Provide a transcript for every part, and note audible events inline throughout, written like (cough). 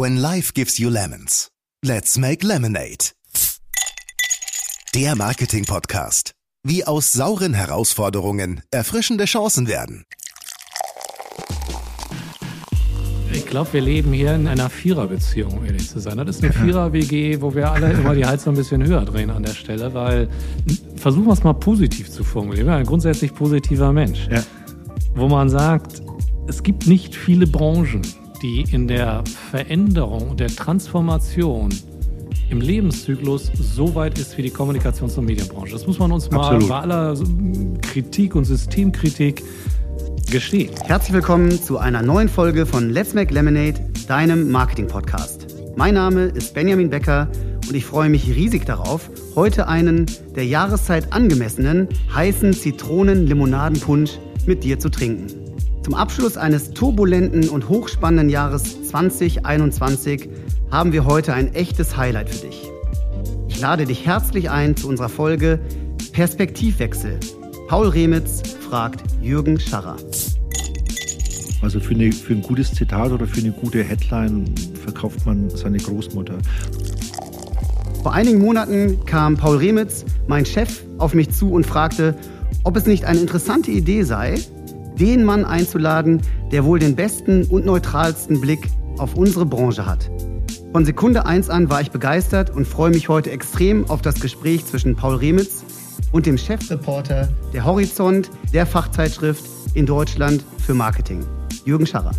When life gives you lemons, let's make lemonade. Der Marketing-Podcast. Wie aus sauren Herausforderungen erfrischende Chancen werden. Ich glaube, wir leben hier in einer Viererbeziehung, um ehrlich zu sein. Das ist eine Vierer-WG, wo wir alle immer die Heizung ein bisschen höher drehen an der Stelle, weil versuchen wir es mal positiv zu formulieren. Wir sind ein grundsätzlich positiver Mensch. Ja. Wo man sagt, es gibt nicht viele Branchen, die in der Veränderung und der Transformation im Lebenszyklus so weit ist wie die Kommunikations- und Medienbranche. Das muss man uns mal Absolut. bei aller Kritik und Systemkritik gestehen. Herzlich willkommen zu einer neuen Folge von Let's Make Lemonade, deinem Marketing-Podcast. Mein Name ist Benjamin Becker und ich freue mich riesig darauf, heute einen der Jahreszeit angemessenen, heißen Zitronen-Limonadenpunsch mit dir zu trinken. Zum Abschluss eines turbulenten und hochspannenden Jahres 2021 haben wir heute ein echtes Highlight für dich. Ich lade dich herzlich ein zu unserer Folge Perspektivwechsel. Paul Remitz fragt Jürgen Scharrer. Also für, eine, für ein gutes Zitat oder für eine gute Headline verkauft man seine Großmutter. Vor einigen Monaten kam Paul Remitz, mein Chef, auf mich zu und fragte, ob es nicht eine interessante Idee sei, den Mann einzuladen, der wohl den besten und neutralsten Blick auf unsere Branche hat. Von Sekunde 1 an war ich begeistert und freue mich heute extrem auf das Gespräch zwischen Paul Remitz und dem Chefreporter der Horizont, der Fachzeitschrift in Deutschland für Marketing, Jürgen Scharrer.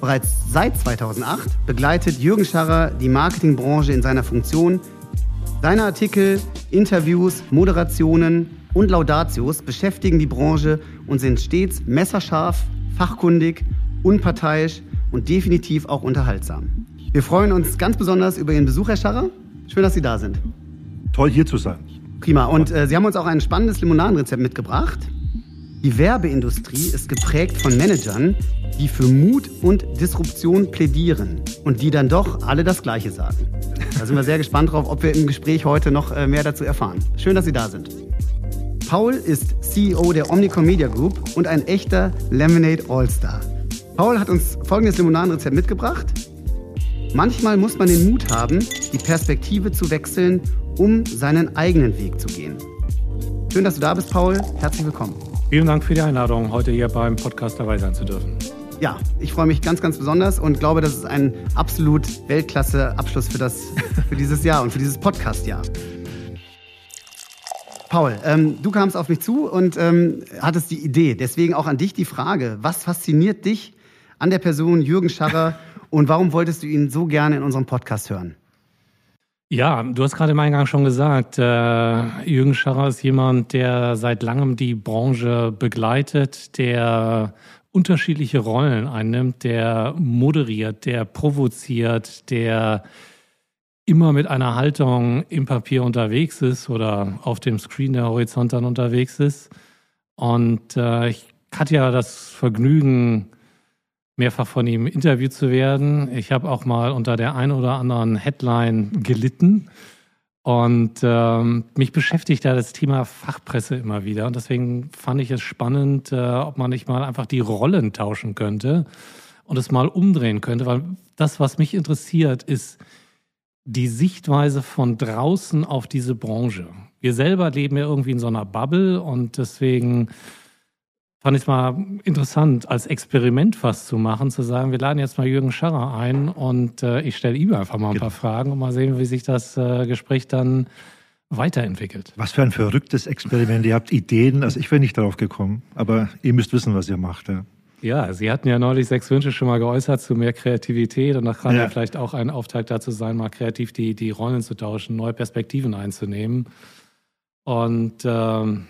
Bereits seit 2008 begleitet Jürgen Scharrer die Marketingbranche in seiner Funktion. Seine Artikel, Interviews, Moderationen und Laudatios beschäftigen die Branche und sind stets messerscharf, fachkundig, unparteiisch und definitiv auch unterhaltsam. Wir freuen uns ganz besonders über Ihren Besuch, Herr Scharrer. Schön, dass Sie da sind. Toll hier zu sein. Prima. Und äh, Sie haben uns auch ein spannendes Limonadenrezept mitgebracht. Die Werbeindustrie ist geprägt von Managern, die für Mut und Disruption plädieren und die dann doch alle das Gleiche sagen. Da sind wir sehr gespannt drauf, ob wir im Gespräch heute noch äh, mehr dazu erfahren. Schön, dass Sie da sind. Paul ist CEO der Omnicom Media Group und ein echter Lemonade All-Star. Paul hat uns folgendes Limonadenrezept mitgebracht. Manchmal muss man den Mut haben, die Perspektive zu wechseln, um seinen eigenen Weg zu gehen. Schön, dass du da bist, Paul. Herzlich willkommen. Vielen Dank für die Einladung, heute hier beim Podcast dabei sein zu dürfen. Ja, ich freue mich ganz, ganz besonders und glaube, das ist ein absolut Weltklasse-Abschluss für, das, für dieses Jahr und für dieses Podcast-Jahr. Paul, ähm, du kamst auf mich zu und ähm, hattest die Idee. Deswegen auch an dich die Frage, was fasziniert dich an der Person Jürgen Scharrer (laughs) und warum wolltest du ihn so gerne in unserem Podcast hören? Ja, du hast gerade im Eingang schon gesagt, äh, Jürgen Scharrer ist jemand, der seit langem die Branche begleitet, der unterschiedliche Rollen einnimmt, der moderiert, der provoziert, der immer mit einer Haltung im Papier unterwegs ist oder auf dem Screen der Horizont dann unterwegs ist. Und äh, ich hatte ja das Vergnügen, mehrfach von ihm interviewt zu werden. Ich habe auch mal unter der ein oder anderen Headline gelitten. Und ähm, mich beschäftigt da das Thema Fachpresse immer wieder. Und deswegen fand ich es spannend, äh, ob man nicht mal einfach die Rollen tauschen könnte und es mal umdrehen könnte. Weil das, was mich interessiert, ist die Sichtweise von draußen auf diese Branche. Wir selber leben ja irgendwie in so einer Bubble und deswegen fand ich es mal interessant, als Experiment fast zu machen, zu sagen, wir laden jetzt mal Jürgen Scharrer ein und äh, ich stelle ihm einfach mal ein paar Fragen und mal sehen, wie sich das äh, Gespräch dann weiterentwickelt. Was für ein verrücktes Experiment. Ihr habt Ideen. Also ich wäre nicht darauf gekommen. Aber ihr müsst wissen, was ihr macht. Ja. Ja, Sie hatten ja neulich sechs Wünsche schon mal geäußert zu mehr Kreativität und das kann ja, Ja. vielleicht auch ein Auftakt dazu sein, mal kreativ die, die Rollen zu tauschen, neue Perspektiven einzunehmen. Und ähm,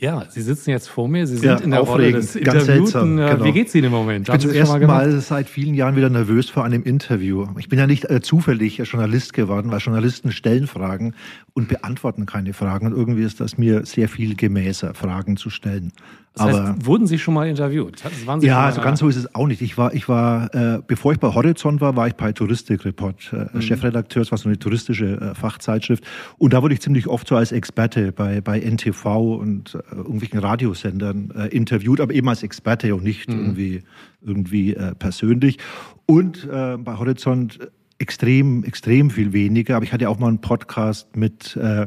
ja, Sie sitzen jetzt vor mir, Sie sind Ja, in der Rolle aufregend, des ganz seltsam, Äh, genau. Wie geht's Ihnen im Moment? Ich bin zum ersten gemacht? Mal seit vielen Jahren wieder nervös vor einem Interview. Ich bin ja nicht äh, zufällig Journalist geworden, weil Journalisten stellen Fragen und beantworten keine Fragen. Und irgendwie ist das mir sehr viel gemäßer, Fragen zu stellen. Das heißt, aber, wurden Sie schon mal interviewt? ja, also ganz so ist es auch nicht. Ich war, ich war, äh, bevor ich bei Horizont war, war ich bei Touristik Report, äh, mhm. Chefredakteur, das war so eine touristische äh, Fachzeitschrift. Und da wurde ich ziemlich oft so als Experte bei, bei NTV und äh, irgendwelchen Radiosendern äh, interviewt, aber eben als Experte und nicht mhm. irgendwie, irgendwie äh, persönlich. Und äh, bei Horizont extrem, extrem viel weniger. Aber ich hatte auch mal einen Podcast mit, äh,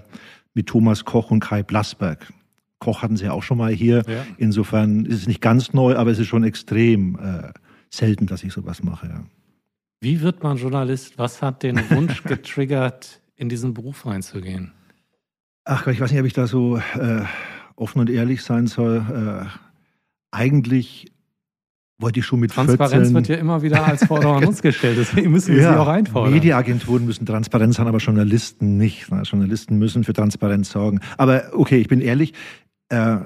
mit Thomas Koch und Kai Blasberg. Koch hatten Sie ja auch schon mal hier. Ja. Insofern ist es nicht ganz neu, aber es ist schon extrem äh, selten, dass ich sowas mache. Ja. Wie wird man Journalist? Was hat den Wunsch (laughs) getriggert, in diesen Beruf reinzugehen? Ach, ich weiß nicht, ob ich da so äh, offen und ehrlich sein soll. Äh, eigentlich wollte ich schon mit Transparenz 14 wird ja immer wieder als Forderung an (laughs) uns gestellt, deswegen müssen wir ja, sie auch einfordern. Mediaagenturen müssen Transparenz haben, aber Journalisten nicht. Journalisten müssen für Transparenz sorgen. Aber okay, ich bin ehrlich, äh,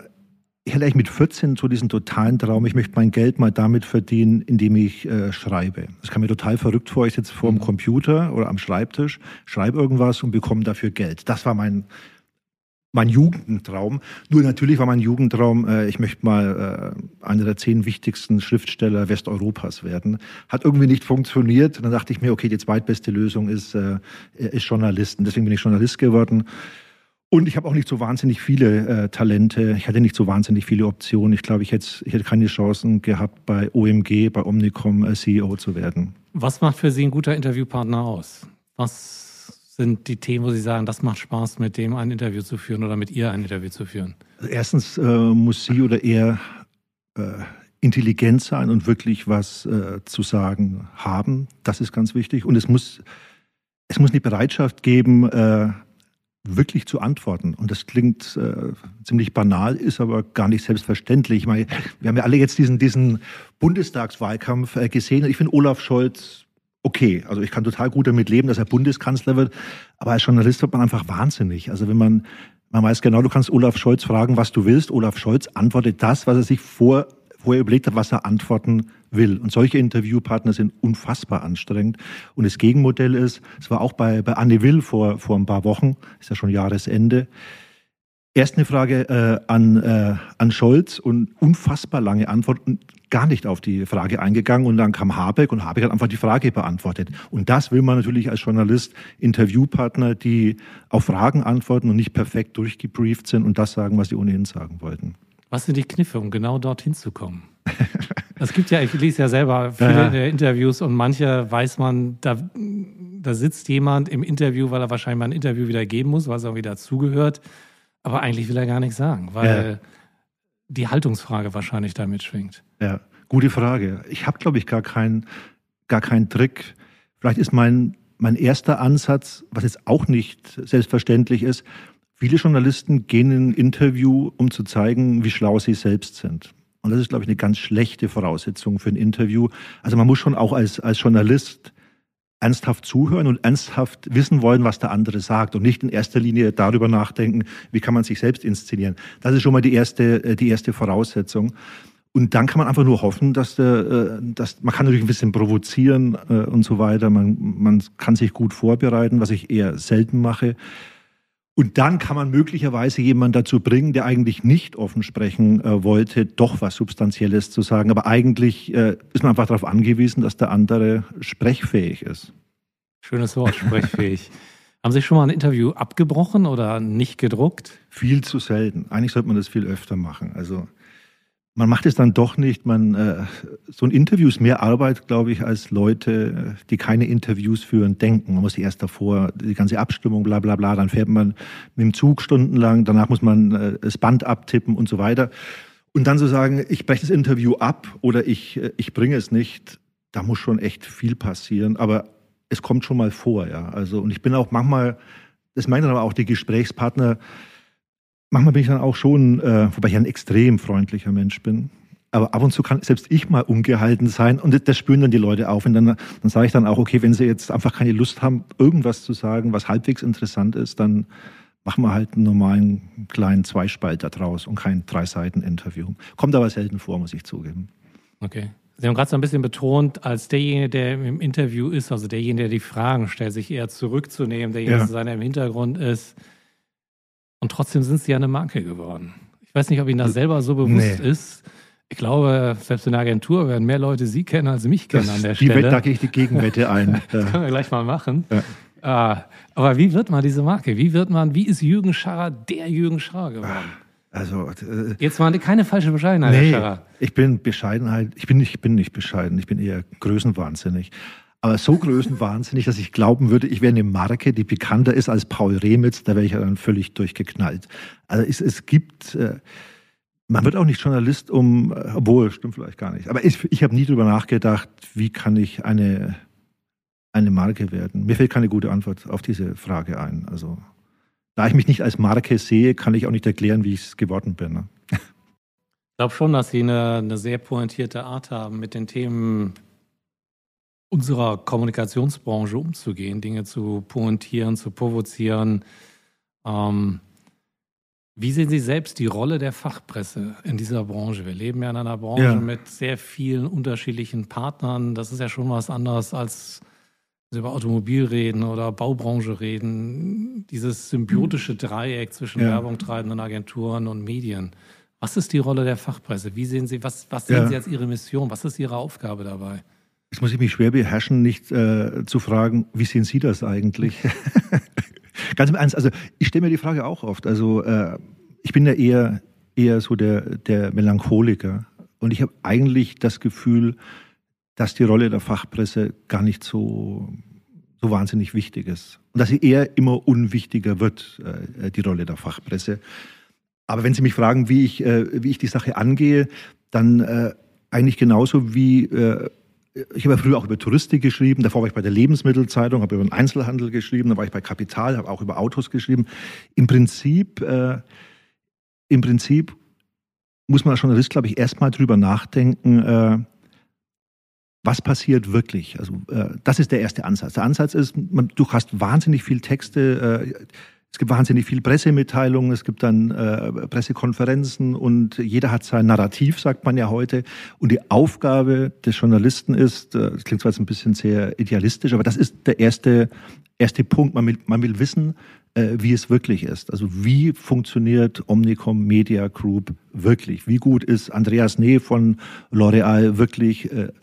ich hatte eigentlich mit 14 so diesen totalen Traum, ich möchte mein Geld mal damit verdienen, indem ich äh, schreibe. Das kam mir total verrückt vor. Ich sitze vor dem mhm. Computer oder am Schreibtisch, schreibe irgendwas und bekomme dafür Geld. Das war mein, mein Jugendtraum. Nur natürlich war mein Jugendtraum, äh, ich möchte mal äh, einer der zehn wichtigsten Schriftsteller Westeuropas werden. Hat irgendwie nicht funktioniert. Dann dachte ich mir, okay, die zweitbeste Lösung ist, äh, ist Journalisten. Deswegen bin ich Journalist geworden. Und ich habe auch nicht so wahnsinnig viele äh, Talente. Ich hatte nicht so wahnsinnig viele Optionen. Ich glaube, ich hätte, ich hätte keine Chancen gehabt, bei OMG, bei Omnicom äh, CEO zu werden. Was macht für Sie ein guter Interviewpartner aus? Was sind die Themen, wo Sie sagen, das macht Spaß, mit dem ein Interview zu führen oder mit ihr ein Interview zu führen? Also erstens äh, muss sie oder er äh, intelligent sein und wirklich was äh, zu sagen haben. Das ist ganz wichtig. Und es muss, es muss eine Bereitschaft geben, äh, wirklich zu antworten. Und das klingt äh, ziemlich banal, ist aber gar nicht selbstverständlich. Ich meine, wir haben ja alle jetzt diesen, diesen Bundestagswahlkampf äh, gesehen. Ich finde Olaf Scholz okay. Also ich kann total gut damit leben, dass er Bundeskanzler wird. Aber als Journalist wird man einfach wahnsinnig. Also wenn man, man weiß genau, du kannst Olaf Scholz fragen, was du willst. Olaf Scholz antwortet das, was er sich vor vorher überlegt hat, was er antworten will. Und solche Interviewpartner sind unfassbar anstrengend. Und das Gegenmodell ist, es war auch bei, bei Anne Will vor, vor ein paar Wochen, ist ja schon Jahresende, Erst eine Frage äh, an, äh, an Scholz und unfassbar lange Antwort und gar nicht auf die Frage eingegangen. Und dann kam Habeck und Habeck hat einfach die Frage beantwortet. Und das will man natürlich als Journalist, Interviewpartner, die auf Fragen antworten und nicht perfekt durchgebrieft sind und das sagen, was sie ohnehin sagen wollten. Was sind die Kniffe, um genau dorthin zu kommen? (laughs) Es gibt ja, ich lese ja selber viele ja. Interviews und manche weiß man, da, da sitzt jemand im Interview, weil er wahrscheinlich mal ein Interview wieder geben muss, was auch wieder zugehört. Aber eigentlich will er gar nichts sagen, weil ja. die Haltungsfrage wahrscheinlich damit schwingt. Ja, gute Frage. Ich habe, glaube ich, gar keinen gar keinen Trick. Vielleicht ist mein, mein erster Ansatz, was jetzt auch nicht selbstverständlich ist, Viele Journalisten gehen in ein Interview, um zu zeigen, wie schlau sie selbst sind. Und das ist, glaube ich, eine ganz schlechte Voraussetzung für ein Interview. Also man muss schon auch als, als Journalist ernsthaft zuhören und ernsthaft wissen wollen, was der andere sagt und nicht in erster Linie darüber nachdenken, wie kann man sich selbst inszenieren. Das ist schon mal die erste, äh, die erste Voraussetzung. Und dann kann man einfach nur hoffen, dass der, äh, dass man kann natürlich ein bisschen provozieren äh, und so weiter. Man, man kann sich gut vorbereiten, was ich eher selten mache. Und dann kann man möglicherweise jemanden dazu bringen, der eigentlich nicht offen sprechen äh, wollte, doch was Substanzielles zu sagen. Aber eigentlich äh, ist man einfach darauf angewiesen, dass der andere sprechfähig ist. Schönes Wort, sprechfähig. (laughs) Haben Sie schon mal ein Interview abgebrochen oder nicht gedruckt? Viel zu selten. Eigentlich sollte man das viel öfter machen. Also man macht es dann doch nicht. Man, äh, so ein Interview ist mehr Arbeit, glaube ich, als Leute, die keine Interviews führen, denken. Man muss erst davor die ganze Abstimmung, bla bla bla, dann fährt man mit dem Zug stundenlang, danach muss man äh, das Band abtippen und so weiter. Und dann so sagen, ich breche das Interview ab oder ich, äh, ich bringe es nicht, da muss schon echt viel passieren. Aber es kommt schon mal vor, ja. Also, und ich bin auch manchmal, das meinen aber auch die Gesprächspartner, manchmal bin ich dann auch schon, äh, wobei ich ein extrem freundlicher Mensch bin. Aber ab und zu kann selbst ich mal ungehalten sein und das spüren dann die Leute auf. Und dann, dann sage ich dann auch, okay, wenn sie jetzt einfach keine Lust haben, irgendwas zu sagen, was halbwegs interessant ist, dann machen wir halt einen normalen kleinen Zweispalter draus und kein Drei-Seiten-Interview. Kommt aber selten vor, muss ich zugeben. Okay. Sie haben gerade so ein bisschen betont, als derjenige, der im Interview ist, also derjenige, der die Fragen stellt, sich eher zurückzunehmen, derjenige, ja. der im Hintergrund ist, und trotzdem sind sie ja eine Marke geworden. Ich weiß nicht, ob Ihnen das selber so bewusst nee. ist. Ich glaube, selbst in der Agentur werden mehr Leute Sie kennen als mich kennen das, an der Stelle. Die Wette, da gehe ich die Gegenwette ein. (laughs) das können wir gleich mal machen. Ja. Ah, aber wie wird man diese Marke? Wie wird man, wie ist Jürgen Scharrer der Jürgen Scharrer geworden? Also äh, jetzt mal keine falsche Bescheidenheit, nee, Herr Scharrer. Ich bin Bescheidenheit. Ich bin nicht, ich bin nicht bescheiden. Ich bin eher größenwahnsinnig. Aber so größenwahnsinnig, dass ich glauben würde, ich wäre eine Marke, die bekannter ist als Paul Remitz, da wäre ich dann völlig durchgeknallt. Also es, es gibt, äh, man wird auch nicht Journalist um, äh, obwohl, stimmt vielleicht gar nicht. Aber ich, ich habe nie drüber nachgedacht, wie kann ich eine, eine Marke werden. Mir fällt keine gute Antwort auf diese Frage ein. Also da ich mich nicht als Marke sehe, kann ich auch nicht erklären, wie ich es geworden bin. Ne? Ich glaube schon, dass Sie eine, eine sehr pointierte Art haben, mit den Themen unserer Kommunikationsbranche umzugehen, Dinge zu pointieren, zu provozieren. Ähm, wie sehen Sie selbst die Rolle der Fachpresse in dieser Branche? Wir leben ja in einer Branche ja. mit sehr vielen unterschiedlichen Partnern. Das ist ja schon was anderes als über Automobil reden oder Baubranche reden. Dieses symbiotische Dreieck zwischen ja. Werbung treibenden Agenturen und Medien. Was ist die Rolle der Fachpresse? Wie sehen Sie, was, was sehen ja. Sie als Ihre Mission? Was ist Ihre Aufgabe dabei? Jetzt muss ich mich schwer beherrschen, nicht äh, zu fragen, wie sehen Sie das eigentlich? (laughs) Ganz im Ernst, also ich stelle mir die Frage auch oft. Also äh, ich bin ja eher, eher so der, der Melancholiker. Und ich habe eigentlich das Gefühl, dass die Rolle der Fachpresse gar nicht so, so wahnsinnig wichtig ist. Und dass sie eher immer unwichtiger wird, äh, die Rolle der Fachpresse. Aber wenn Sie mich fragen, wie ich, äh, wie ich die Sache angehe, dann äh, eigentlich genauso wie äh, ich habe ja früher auch über Touristik geschrieben, davor war ich bei der Lebensmittelzeitung, habe über den Einzelhandel geschrieben, dann war ich bei Kapital, habe auch über Autos geschrieben. Im Prinzip, äh, im Prinzip muss man als Journalist, glaube ich, erstmal drüber nachdenken, äh, was passiert wirklich. Also äh, das ist der erste Ansatz. Der Ansatz ist, man, du hast wahnsinnig viel Texte, äh, es gibt wahnsinnig viel Pressemitteilungen, es gibt dann äh, Pressekonferenzen und jeder hat sein Narrativ, sagt man ja heute. Und die Aufgabe des Journalisten ist, äh, das klingt zwar jetzt ein bisschen sehr idealistisch, aber das ist der erste, erste Punkt. Man will, man will wissen, äh, wie es wirklich ist. Also wie funktioniert Omnicom Media Group wirklich? Wie gut ist Andreas Nee von L'Oreal wirklich? Äh,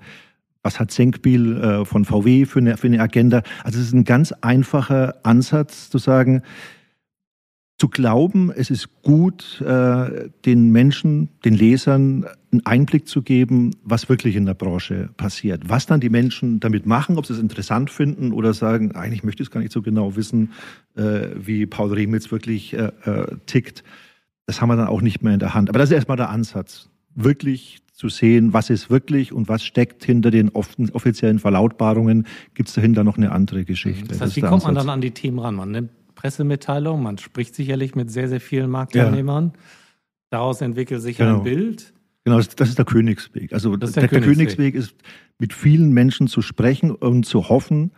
was hat Senkbiel äh, von VW für eine, für eine Agenda? Also es ist ein ganz einfacher Ansatz zu sagen, zu glauben, es ist gut, äh, den Menschen, den Lesern einen Einblick zu geben, was wirklich in der Branche passiert. Was dann die Menschen damit machen, ob sie es interessant finden oder sagen, eigentlich möchte ich es gar nicht so genau wissen, äh, wie Paul Remitz wirklich äh, tickt. Das haben wir dann auch nicht mehr in der Hand. Aber das ist erstmal der Ansatz. Wirklich zu sehen, was ist wirklich und was steckt hinter den offiziellen Verlautbarungen. Gibt es dahinter noch eine andere Geschichte? Das heißt, wie kommt man dann an die Themen ran? Man nimmt Pressemitteilung, man spricht sicherlich mit sehr, sehr vielen Marktteilnehmern. Ja. Daraus entwickelt sich genau. ein Bild. Genau, das ist der Königsweg. Also der, der, Königsweg. Königsweg ist, mit vielen Menschen zu sprechen und zu hoffen,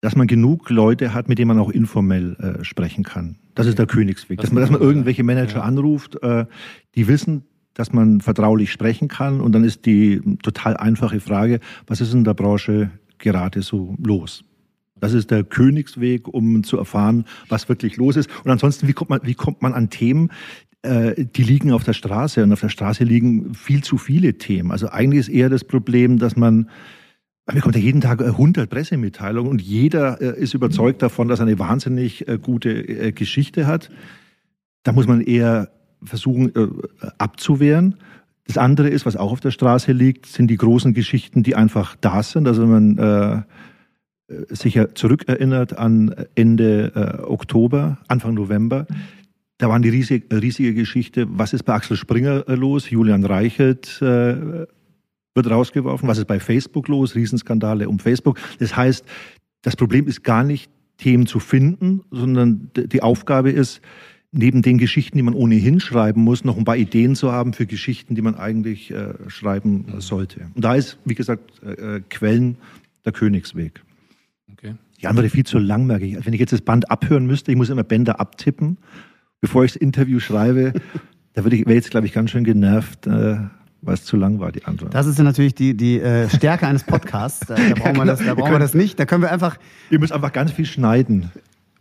dass man genug Leute hat, mit denen man auch informell äh, sprechen kann. Das ist der Königsweg. Dass man, dass man irgendwelche Manager ja. anruft, äh, die wissen, dass man vertraulich sprechen kann. Und dann ist die total einfache Frage, was ist in der Branche gerade so los? Das ist der Königsweg, um zu erfahren, was wirklich los ist. Und ansonsten, wie kommt man, wie kommt man an Themen, äh, die liegen auf der Straße und auf der Straße liegen viel zu viele Themen. Also eigentlich ist eher das Problem, dass man man bekommt ja jeden Tag 100 Pressemitteilungen und jeder äh, ist überzeugt davon, dass er eine wahnsinnig äh, gute Geschichte hat. Da muss man eher versuchen abzuwehren. Das andere ist, was auch auf der Straße liegt, sind die großen Geschichten, die einfach da sind. Also man äh, äh, sicher zurückerinnert an Ende äh, Oktober, Anfang November. Da war die riesig, riesige Geschichte, was ist bei Axel Springer äh, los? Julian Reichelt äh, wird rausgeworfen. Was ist bei Facebook los? Riesenskandale um Facebook. Das heißt, das Problem ist gar nicht, Themen zu finden, sondern die Aufgabe ist, neben den Geschichten, die man ohnehin schreiben muss, noch ein paar Ideen zu haben für Geschichten, die man eigentlich äh, schreiben sollte. Und da ist, wie gesagt, äh, Quellen der Königsweg. Die Antwort ist viel zu lang, merke ich. Wenn ich jetzt das Band abhören müsste, ich muss immer Bänder abtippen, bevor ich das Interview schreibe, (laughs) da würde ich, wäre jetzt, glaube ich, ganz schön genervt, äh, weil es zu lang war, die Antwort. Das ist ja natürlich die, die äh, Stärke eines Podcasts. Da, da (laughs) brauchen, wir das, da brauchen wir das nicht. Da können wir einfach. Ihr müsst einfach ganz viel schneiden.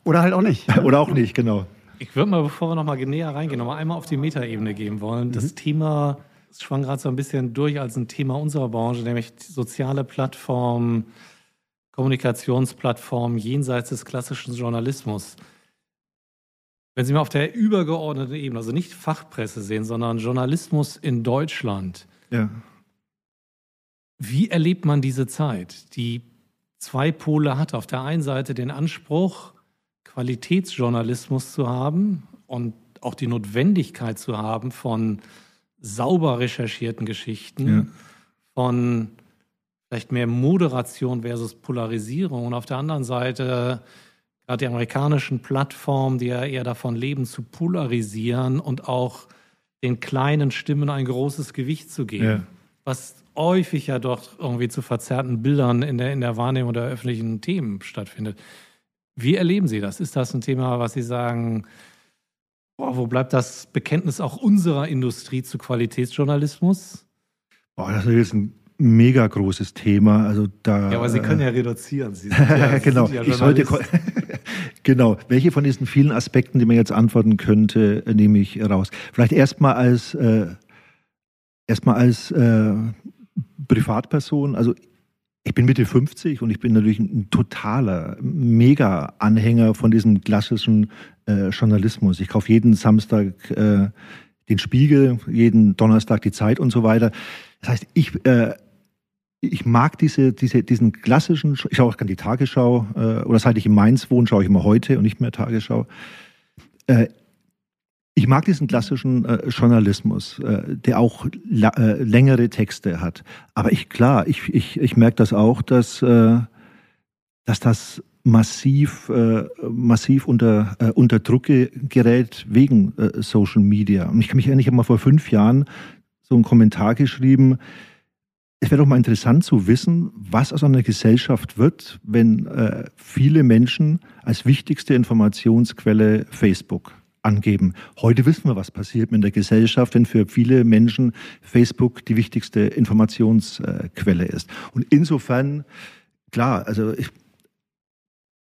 Oder halt auch nicht. (laughs) Oder auch nicht, genau. Ich würde mal, bevor wir noch mal näher reingehen, noch mal einmal auf die Metaebene gehen wollen. Das mhm. Thema schwang gerade so ein bisschen durch als ein Thema unserer Branche, nämlich soziale Plattformen, Kommunikationsplattformen jenseits des klassischen Journalismus. Wenn Sie mal auf der übergeordneten Ebene, also nicht Fachpresse sehen, sondern Journalismus in Deutschland. Ja. Wie erlebt man diese Zeit, die zwei Pole hat? Auf der einen Seite den Anspruch, Qualitätsjournalismus zu haben und auch die Notwendigkeit zu haben von sauber recherchierten Geschichten, ja. von vielleicht mehr Moderation versus Polarisierung und auf der anderen Seite gerade die amerikanischen Plattformen, die ja eher davon leben, zu polarisieren und auch den kleinen Stimmen ein großes Gewicht zu geben. Ja. Was häufig ja doch irgendwie zu verzerrten Bildern in der, in der Wahrnehmung der öffentlichen Themen stattfindet. Wie erleben Sie das? Ist das ein Thema, was Sie sagen, boah, wo bleibt das Bekenntnis auch unserer Industrie zu Qualitätsjournalismus? Boah, das ist ein mega großes Thema. Also da, ja, aber Sie können ja reduzieren. Sie (laughs) ja, genau. Ja ich sollte, (laughs) genau. Welche von diesen vielen Aspekten, die man jetzt antworten könnte, nehme ich raus? Vielleicht erstmal als, äh, erstmal als äh, Privatperson. Also ich bin Mitte 50 und ich bin natürlich ein totaler, mega Anhänger von diesem klassischen äh, Journalismus. Ich kaufe jeden Samstag äh, den Spiegel, jeden Donnerstag die Zeit und so weiter. Das heißt, ich, äh, ich mag diese, diese, diesen klassischen, ich schaue auch gerne die Tagesschau, äh, oder seit ich in Mainz wohne, schaue ich immer heute und nicht mehr Tagesschau. Äh, ich mag diesen klassischen äh, Journalismus, äh, der auch äh, längere Texte hat. Aber ich klar, ich, ich, ich merke das auch, dass, äh, dass das massiv, äh, massiv unter, äh, unter Druck gerät wegen Social Media. Und ich kann mich erinnern, ich habe mal vor fünf Jahren so einen Kommentar geschrieben, es wäre doch mal interessant zu wissen, was aus einer Gesellschaft wird, wenn äh, viele Menschen als wichtigste Informationsquelle Facebook angeben. Heute wissen wir, was passiert mit der Gesellschaft, wenn für viele Menschen Facebook die wichtigste Informationsquelle ist. Und insofern, klar, also ich,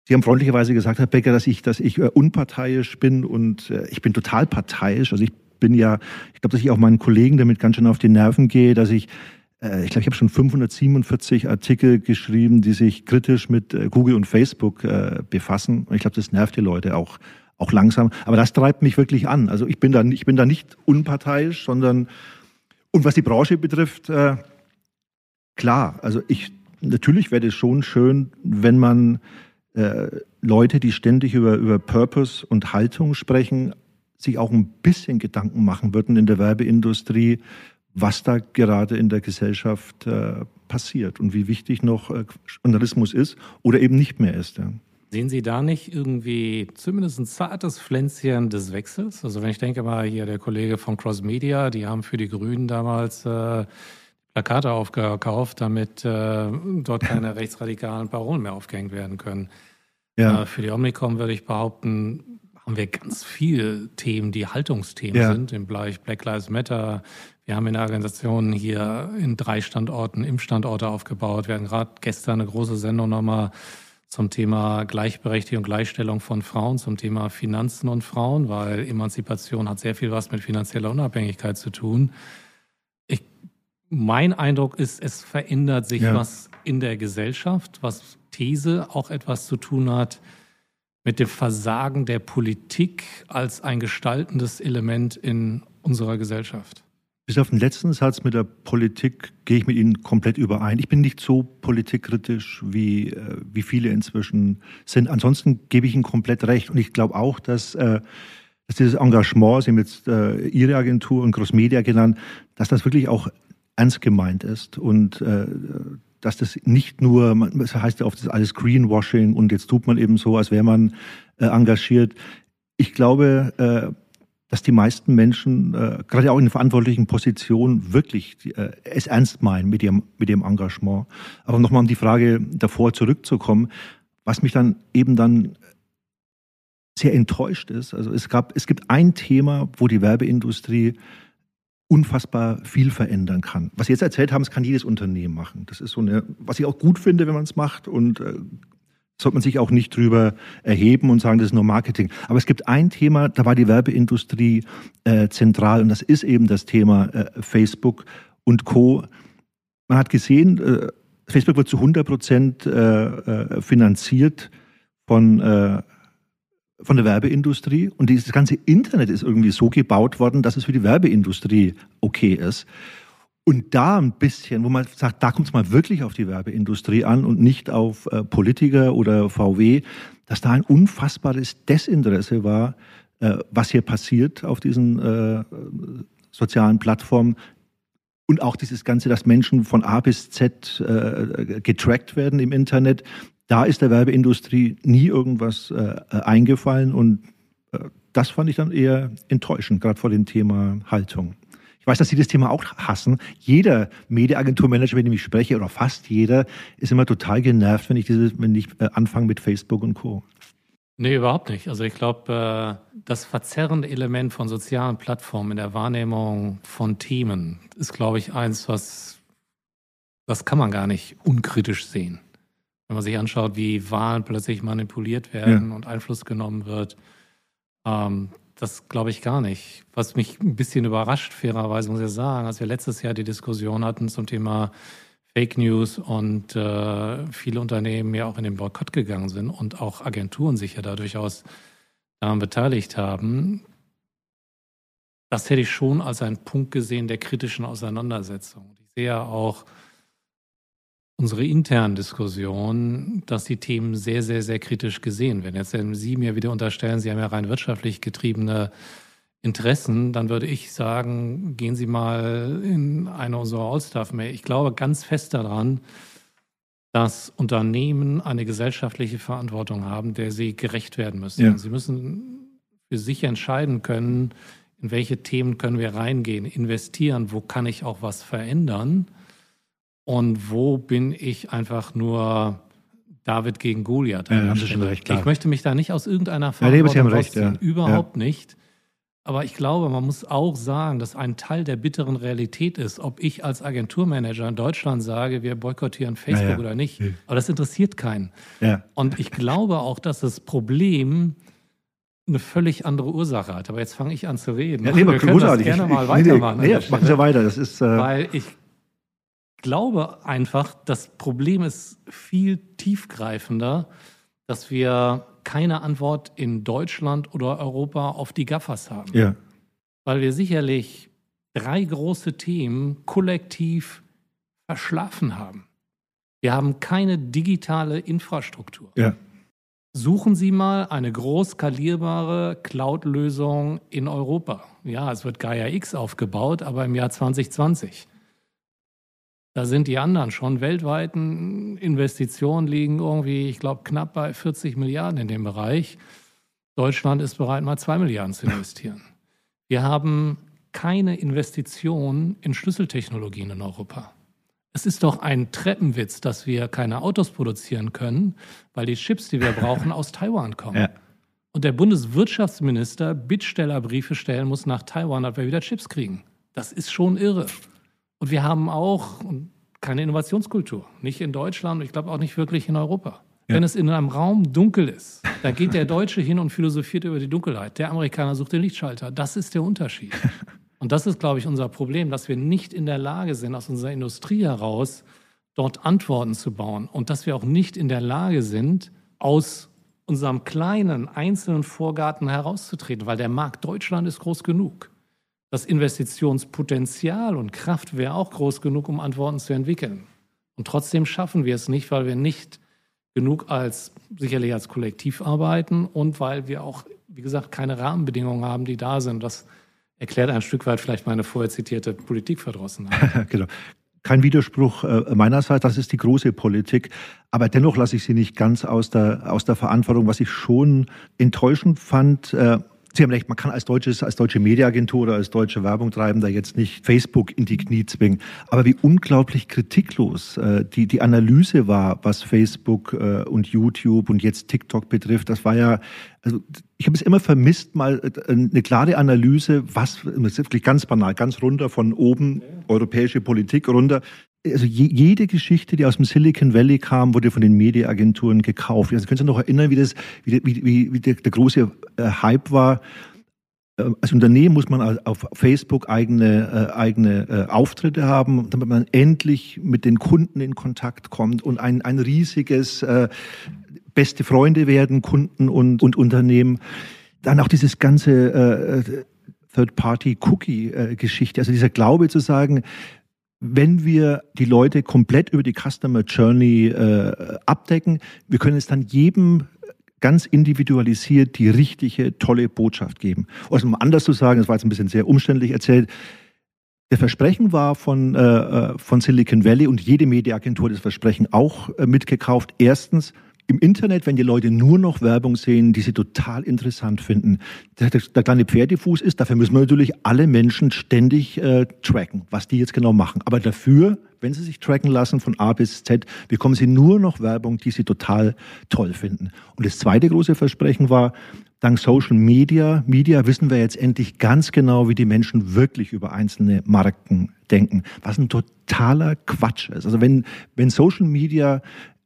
Sie haben freundlicherweise gesagt, Herr Becker, dass ich, dass ich äh, unparteiisch bin und äh, ich bin total parteiisch. Also ich bin ja, ich glaube, dass ich auch meinen Kollegen damit ganz schön auf die Nerven gehe, dass ich ich glaube, ich habe schon 547 Artikel geschrieben, die sich kritisch mit Google und Facebook befassen. Und ich glaube, das nervt die Leute auch auch langsam. Aber das treibt mich wirklich an. Also ich bin da, ich bin da nicht unparteiisch, sondern und was die Branche betrifft, äh, klar. Also ich natürlich wäre es schon schön, wenn man äh, Leute, die ständig über über Purpose und Haltung sprechen, sich auch ein bisschen Gedanken machen würden in der Werbeindustrie, was da gerade in der Gesellschaft äh, passiert und wie wichtig noch äh, Journalismus ist oder eben nicht mehr ist. Ja. Sehen Sie da nicht irgendwie zumindest ein zartes Pflänzchen des Wechsels? Also wenn ich denke mal hier der Kollege von Cross Media, die haben für die Grünen damals äh, Plakate aufgekauft, damit äh, dort keine (laughs) rechtsradikalen Parolen mehr aufgehängt werden können. Ja. Äh, für die Omnicom würde ich behaupten, haben wir ganz viele Themen, die Haltungsthemen ja. sind, im Bereich Black Lives Matter. Wir haben in der Organisation hier in drei Standorten Impfstandorte aufgebaut. Wir hatten gerade gestern eine große Sendung nochmal zum Thema Gleichberechtigung, Gleichstellung von Frauen, zum Thema Finanzen und Frauen, weil Emanzipation hat sehr viel was mit finanzieller Unabhängigkeit zu tun. Ich, mein Eindruck ist, es verändert sich ja. was in der Gesellschaft, was These auch etwas zu tun hat mit dem Versagen der Politik als ein gestaltendes Element in unserer Gesellschaft. Bis auf den letzten Satz mit der Politik gehe ich mit Ihnen komplett überein. Ich bin nicht so politikkritisch, wie, äh, wie viele inzwischen sind. Ansonsten gebe ich Ihnen komplett recht. Und ich glaube auch, dass, äh, dass dieses Engagement, Sie haben jetzt äh, Ihre Agentur und Crossmedia genannt, dass das wirklich auch ernst gemeint ist und dass das nicht nur, das heißt ja oft, das ist alles Greenwashing und jetzt tut man eben so, als wäre man engagiert. Ich glaube, dass die meisten Menschen, äh, gerade auch in verantwortlichen Positionen, wirklich äh, es ernst meinen mit ihrem, mit ihrem Engagement. Aber nochmal um die Frage davor zurückzukommen, was mich dann eben dann sehr enttäuscht ist. Also es gab, es gibt ein Thema, wo die Werbeindustrie unfassbar viel verändern kann. Was Sie jetzt erzählt haben, das kann jedes Unternehmen machen. Das ist so eine, was ich auch gut finde, wenn man es macht und äh, sollte man sich auch nicht drüber erheben und sagen, das ist nur Marketing. Aber es gibt ein Thema, da war die Werbeindustrie äh, zentral und das ist eben das Thema äh, Facebook und Co. Man hat gesehen, äh, Facebook wird zu 100 Prozent äh, äh, finanziert von, äh, von der Werbeindustrie und dieses ganze Internet ist irgendwie so gebaut worden, dass es für die Werbeindustrie okay ist. Und da ein bisschen, wo man sagt, da kommt es mal wirklich auf die Werbeindustrie an und nicht auf äh, Politiker oder VW, dass da ein unfassbares Desinteresse war, äh, was hier passiert auf diesen äh, sozialen Plattformen. Und auch dieses Ganze, dass Menschen von A bis Z äh, getrackt werden im Internet. Da ist der Werbeindustrie nie irgendwas äh, eingefallen und äh, das fand ich dann eher enttäuschend, gerade vor dem Thema Haltung. Ich weiß, dass Sie das Thema auch hassen. Jeder Mediaagenturmanager, mit dem ich spreche, oder fast jeder, ist immer total genervt, wenn ich, diese, wenn ich äh, anfange mit Facebook und Co. Nee, überhaupt nicht. Also ich glaube, äh, das verzerrende Element von sozialen Plattformen in der Wahrnehmung von Themen ist, glaube ich, eins, was das kann man gar nicht unkritisch sehen. Wenn man sich anschaut, wie Wahlen plötzlich manipuliert werden ja. und Einfluss genommen wird, ähm, das glaube ich gar nicht. Was mich ein bisschen überrascht, fairerweise muss ich sagen, als wir letztes Jahr die Diskussion hatten zum Thema Fake News und äh, viele Unternehmen ja auch in den Boykott gegangen sind und auch Agenturen sich ja da durchaus daran beteiligt haben. Das hätte ich schon als einen Punkt gesehen der kritischen Auseinandersetzung. Ich sehe ja auch unsere internen Diskussionen, dass die Themen sehr, sehr, sehr kritisch gesehen werden. Jetzt werden Sie mir wieder unterstellen, Sie haben ja rein wirtschaftlich getriebene Interessen, dann würde ich sagen, gehen Sie mal in eine unserer All-Staff-Mail. Ich glaube ganz fest daran, dass Unternehmen eine gesellschaftliche Verantwortung haben, der sie gerecht werden müssen. Ja. Sie müssen für sich entscheiden können, in welche Themen können wir reingehen, investieren, wo kann ich auch was verändern und wo bin ich einfach nur David gegen Goliath? Ja, haben Sie schon recht, klar. Ich möchte mich da nicht aus irgendeiner Verantwortung ja, recht, ja. Überhaupt ja. nicht. Aber ich glaube, man muss auch sagen, dass ein Teil der bitteren Realität ist, ob ich als Agenturmanager in Deutschland sage, wir boykottieren Facebook ja, oder nicht. Aber das interessiert keinen. Und ich glaube auch, dass das Problem eine völlig andere Ursache hat. Aber jetzt fange ich an zu reden. Ja, nee, wir können das gerne mal weitermachen. Nee, nee, machen Sie weiter. Das ist, äh Weil ich glaube einfach, das Problem ist viel tiefgreifender, dass wir keine Antwort in Deutschland oder Europa auf die Gaffers haben. Ja. Weil wir sicherlich drei große Themen kollektiv verschlafen haben. Wir haben keine digitale Infrastruktur. Ja. Suchen Sie mal eine groß skalierbare Cloud-Lösung in Europa. Ja, es wird Gaia X aufgebaut, aber im Jahr 2020. Da sind die anderen schon. Weltweiten Investitionen liegen irgendwie, ich glaube, knapp bei 40 Milliarden in dem Bereich. Deutschland ist bereit, mal zwei Milliarden zu investieren. (laughs) Wir haben keine Investitionen in Schlüsseltechnologien in Europa. Es ist doch ein Treppenwitz, dass wir keine Autos produzieren können, weil die Chips, die wir brauchen, (laughs) aus Taiwan kommen. Ja. Und der Bundeswirtschaftsminister Bittstellerbriefe stellen muss nach Taiwan, ob wir wieder Chips kriegen. Das ist schon irre. Und wir haben auch keine Innovationskultur. Nicht in Deutschland, ich glaube auch nicht wirklich in Europa. Ja. Wenn es in einem Raum dunkel ist, da geht der Deutsche hin und philosophiert über die Dunkelheit. Der Amerikaner sucht den Lichtschalter. Das ist der Unterschied. (laughs) Und das ist, glaube ich, unser Problem, dass wir nicht in der Lage sind, aus unserer Industrie heraus dort Antworten zu bauen. Und dass wir auch nicht in der Lage sind, aus unserem kleinen einzelnen Vorgarten herauszutreten, weil der Markt Deutschland ist groß genug das Investitionspotenzial und Kraft wäre auch groß genug, um Antworten zu entwickeln. Und trotzdem schaffen wir es nicht, weil wir nicht genug als sicherlich als Kollektiv arbeiten und weil wir auch, wie gesagt, keine Rahmenbedingungen haben, die da sind. Das erklärt ein Stück weit vielleicht meine vorher zitierte Politikverdrossenheit. (laughs) genau. Kein Widerspruch äh, meinerseits, das ist die große Politik. Aber dennoch lasse ich sie nicht ganz aus der, aus der Verantwortung. Was ich schon enttäuschend fand, äh, Sie haben recht, man kann als deutsches, als deutsche Mediaagentur oder als deutsche Werbung treiben da jetzt nicht Facebook in die Knie zwingen. Aber wie unglaublich kritiklos äh, die, die Analyse war, was Facebook äh, und YouTube und jetzt TikTok betrifft, das war ja, also ich habe es immer vermisst, mal äh, eine klare Analyse, was, wirklich ganz banal, ganz runter von oben, europäische Politik runter, also je, jede Geschichte, die aus dem Silicon Valley kam, wurde von den Mediaagenturen gekauft. Also können Sie noch erinnern, wie das, wie, wie, wie der, der große äh, Hype war. Äh, als Unternehmen muss man auf Facebook eigene, äh, eigene äh, Auftritte haben, damit man endlich mit den Kunden in Kontakt kommt und ein, ein riesiges äh, beste Freunde werden, Kunden und, und Unternehmen. Dann auch dieses ganze äh, Third-Party-Cookie-Geschichte, also dieser Glaube zu sagen, wenn wir die Leute komplett über die Customer Journey äh, abdecken, wir können es dann jedem ganz individualisiert die richtige, tolle Botschaft geben. Also um anders zu sagen, das war jetzt ein bisschen sehr umständlich erzählt, der Versprechen war von, äh, äh von Silicon Valley und jede Mediaagentur das Versprechen auch äh, mitgekauft. Erstens, im Internet, wenn die Leute nur noch Werbung sehen, die sie total interessant finden, der, der, kleine Pferdefuß ist, dafür müssen wir natürlich alle Menschen ständig äh, tracken, was die jetzt genau machen. Aber dafür, wenn sie sich tracken lassen von A bis Z, bekommen sie nur noch Werbung, die sie total toll finden. Und das zweite große Versprechen war, dank Social Media, Media wissen wir jetzt endlich ganz genau, wie die Menschen wirklich über einzelne Marken denken, was ein totaler Quatsch ist. Also wenn, wenn Social Media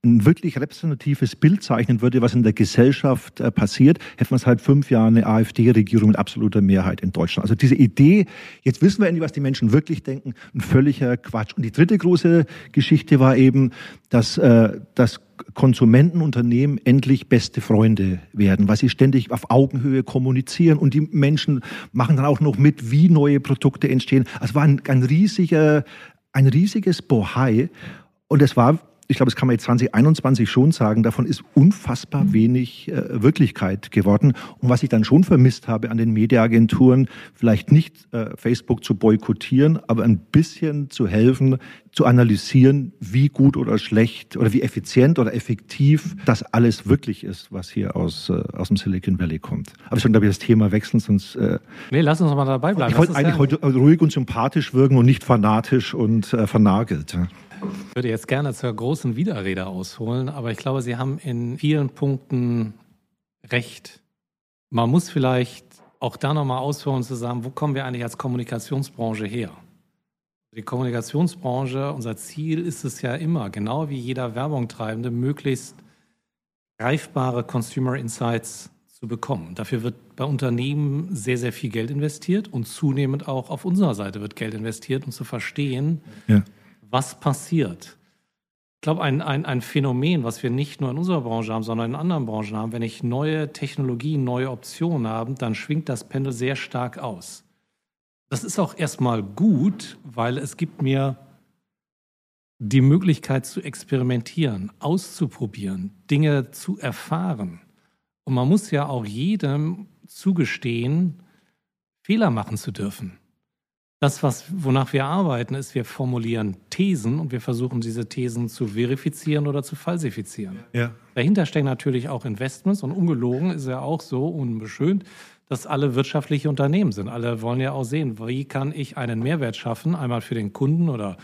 ein wirklich repräsentatives Bild zeichnen würde, was in der Gesellschaft äh, passiert, hätten wir seit fünf Jahren eine AfD-Regierung mit absoluter Mehrheit in Deutschland. Also diese Idee, jetzt wissen wir endlich, was die Menschen wirklich denken, ein völliger Quatsch. Und die dritte große Geschichte war eben, dass, äh, dass Konsumentenunternehmen endlich beste Freunde werden, weil sie ständig auf Augenhöhe kommunizieren und die Menschen machen dann auch noch mit, wie neue Produkte entstehen. Also war ein, ein riesiger, ein riesiges Bohai. Und es war ich glaube, das kann man jetzt 2021 schon sagen, davon ist unfassbar wenig äh, Wirklichkeit geworden. Und was ich dann schon vermisst habe an den Mediaagenturen, vielleicht nicht äh, Facebook zu boykottieren, aber ein bisschen zu helfen, zu analysieren, wie gut oder schlecht oder wie effizient oder effektiv das alles wirklich ist, was hier aus, äh, aus dem Silicon Valley kommt. Aber schon, glaube ich, das Thema wechseln, sonst... Äh, nee, lass uns mal dabei bleiben. Ich wollte eigentlich heute ruhig und sympathisch wirken und nicht fanatisch und äh, vernagelt. Ich würde jetzt gerne zur großen Widerrede ausholen, aber ich glaube, Sie haben in vielen Punkten recht. Man muss vielleicht auch da nochmal ausholen und sagen, wo kommen wir eigentlich als Kommunikationsbranche her? Die Kommunikationsbranche, unser Ziel ist es ja immer, genau wie jeder Werbung treibende, möglichst greifbare Consumer Insights zu bekommen. Dafür wird bei Unternehmen sehr, sehr viel Geld investiert und zunehmend auch auf unserer Seite wird Geld investiert, um zu verstehen, ja was passiert. Ich glaube, ein, ein, ein Phänomen, was wir nicht nur in unserer Branche haben, sondern in anderen Branchen haben, wenn ich neue Technologien, neue Optionen habe, dann schwingt das Pendel sehr stark aus. Das ist auch erstmal gut, weil es gibt mir die Möglichkeit zu experimentieren, auszuprobieren, Dinge zu erfahren. Und man muss ja auch jedem zugestehen, Fehler machen zu dürfen. Das, was, wonach wir arbeiten, ist, wir formulieren Thesen und wir versuchen, diese Thesen zu verifizieren oder zu falsifizieren. Ja. Dahinter stecken natürlich auch Investments und ungelogen ist ja auch so unbeschönt, dass alle wirtschaftliche Unternehmen sind. Alle wollen ja auch sehen, wie kann ich einen Mehrwert schaffen, einmal für den Kunden oder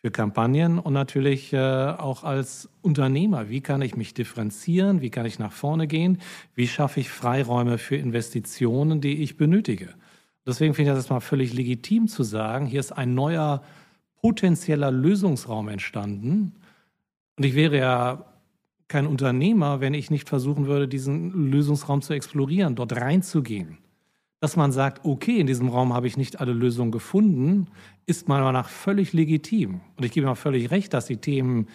für Kampagnen und natürlich äh, auch als Unternehmer. Wie kann ich mich differenzieren? Wie kann ich nach vorne gehen? Wie schaffe ich Freiräume für Investitionen, die ich benötige? Deswegen finde ich das mal völlig legitim zu sagen, hier ist ein neuer potenzieller Lösungsraum entstanden. Und ich wäre ja kein Unternehmer, wenn ich nicht versuchen würde, diesen Lösungsraum zu explorieren, dort reinzugehen. Dass man sagt, okay, in diesem Raum habe ich nicht alle Lösungen gefunden, ist meiner Meinung nach völlig legitim. Und ich gebe mir völlig recht, dass die Themen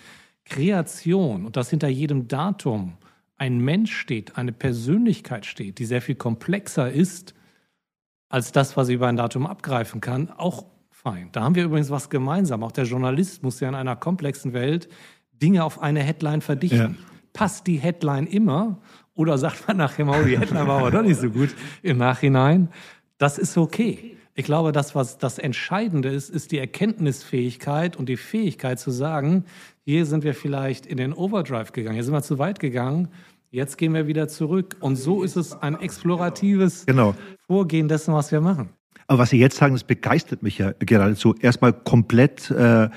Kreation und dass hinter jedem Datum ein Mensch steht, eine Persönlichkeit steht, die sehr viel komplexer ist als das, was ich über ein Datum abgreifen kann, auch fein. Da haben wir übrigens was gemeinsam. Auch der Journalist muss ja in einer komplexen Welt Dinge auf eine Headline verdichten. Ja. Passt die Headline immer oder sagt man nachher mal, oh, die Headline war aber doch nicht so gut im Nachhinein? Das ist okay. Ich glaube, das, was das Entscheidende ist, ist die Erkenntnisfähigkeit und die Fähigkeit zu sagen, hier sind wir vielleicht in den Overdrive gegangen, hier sind wir zu weit gegangen Jetzt gehen wir wieder zurück. Und so ist es ein exploratives genau. Vorgehen dessen, was wir machen. Aber was Sie jetzt sagen, das begeistert mich ja geradezu. Erstmal komplett, äh, äh,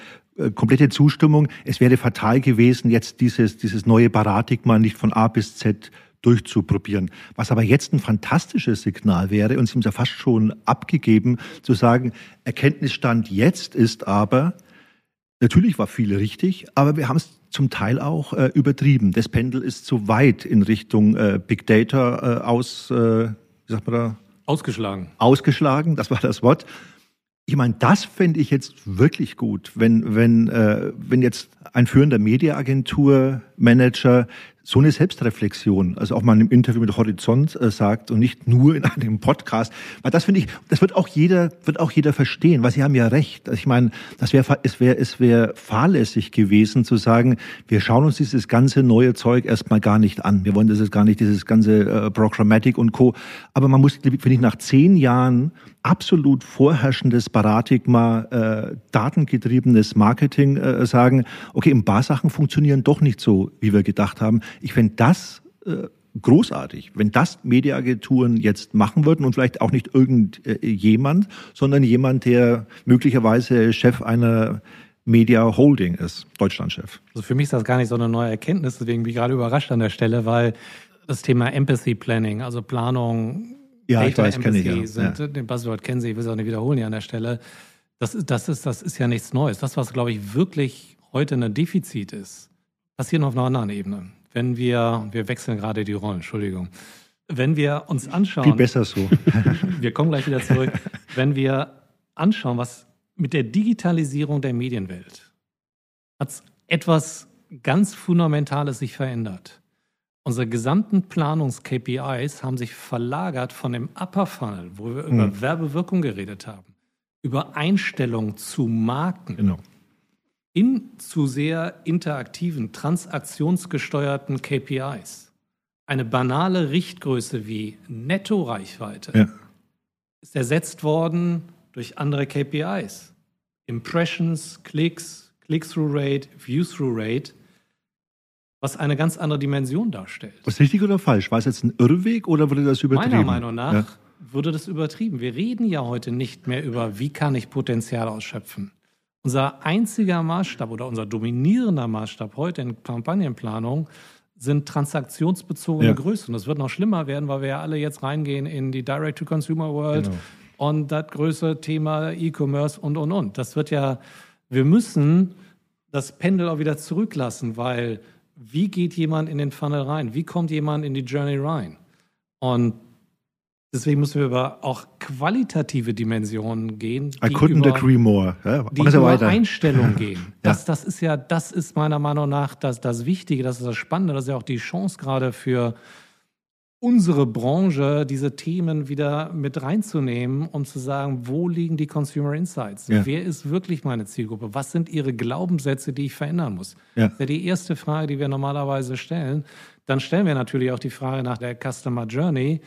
komplette Zustimmung. Es wäre fatal gewesen, jetzt dieses, dieses neue Paradigma nicht von A bis Z durchzuprobieren. Was aber jetzt ein fantastisches Signal wäre, und Sie haben es ja fast schon abgegeben, zu sagen, Erkenntnisstand jetzt ist aber, Natürlich war viel richtig, aber wir haben es zum Teil auch äh, übertrieben. Das Pendel ist zu weit in Richtung äh, Big Data äh, aus, äh, wie sagt man da? Ausgeschlagen. Ausgeschlagen, das war das Wort. Ich meine, das fände ich jetzt wirklich gut, wenn, wenn, äh, wenn jetzt ein führender Mediaagentur-Manager so eine Selbstreflexion, also auch mal in einem Interview mit Horizont äh, sagt und nicht nur in einem Podcast, weil das finde ich, das wird auch jeder, wird auch jeder verstehen, weil Sie haben ja recht. Also ich meine, das wäre, es wäre, es wäre fahrlässig gewesen zu sagen, wir schauen uns dieses ganze neue Zeug erstmal gar nicht an. Wir wollen das jetzt gar nicht, dieses ganze äh, Programmatic und Co. Aber man muss, finde ich, nach zehn Jahren absolut vorherrschendes Paradigma, äh, datengetriebenes Marketing äh, sagen, okay, ein paar Sachen funktionieren doch nicht so, wie wir gedacht haben. Ich fände das äh, großartig, wenn das Mediaagenturen jetzt machen würden und vielleicht auch nicht irgendjemand, sondern jemand, der möglicherweise Chef einer Media Holding ist, Deutschlandchef. Also für mich ist das gar nicht so eine neue Erkenntnis, deswegen bin ich gerade überrascht an der Stelle, weil das Thema Empathy Planning, also Planung, ja, Data ich weiß, kenne ich ja. sind, ja. den Buzzword kennen Sie, ich will es auch nicht wiederholen hier an der Stelle. Das ist, das ist, das ist ja nichts Neues. Das, was, glaube ich, wirklich heute ein Defizit ist, passiert auf einer anderen Ebene. Wenn wir, wir wechseln gerade die Rollen, Entschuldigung. Wenn wir uns anschauen. Viel besser so. (laughs) wir kommen gleich wieder zurück. Wenn wir anschauen, was mit der Digitalisierung der Medienwelt hat etwas ganz Fundamentales sich verändert. Unsere gesamten Planungs-KPIs haben sich verlagert von dem Upper Funnel, wo wir über Hm. Werbewirkung geredet haben, über Einstellungen zu Marken, Genau. in zu sehr interaktiven, transaktionsgesteuerten KPIs. Eine banale Richtgröße wie Nettoreichweite Ja. ist ersetzt worden durch andere KPIs. Impressions, Klicks, Click-Through-Rate, View-Through-Rate, was eine ganz andere Dimension darstellt. Was richtig oder falsch? War es jetzt ein Irrweg oder wurde das übertrieben? Meiner Meinung nach Ja. würde das übertrieben. Wir reden ja heute nicht mehr über, wie kann ich Potenzial ausschöpfen. Unser einziger Maßstab oder unser dominierender Maßstab heute in Kampagnenplanung sind transaktionsbezogene Ja. Größen. Das wird noch schlimmer werden, weil wir ja alle jetzt reingehen in die Direct-to-Consumer-World Genau. und das größere Thema E-Commerce und, und, und. Das wird ja, wir müssen das Pendel auch wieder zurücklassen, weil wie geht jemand in den Funnel rein? Wie kommt jemand in die Journey rein? Und deswegen müssen wir über auch qualitative Dimensionen gehen, I couldn't über, agree more. Ja, die über weiter. Einstellung (laughs) gehen. Das, das ist ja, das ist meiner Meinung nach das, das Wichtige, das ist das Spannende, das ist ja auch die Chance gerade für unsere Branche, diese Themen wieder mit reinzunehmen, um zu sagen, wo liegen die Consumer Insights? Ja. Wer ist wirklich meine Zielgruppe? Was sind ihre Glaubenssätze, die ich verändern muss? Ja. Das ist ja die erste Frage, die wir normalerweise stellen. Dann stellen wir natürlich auch die Frage nach der Customer Journey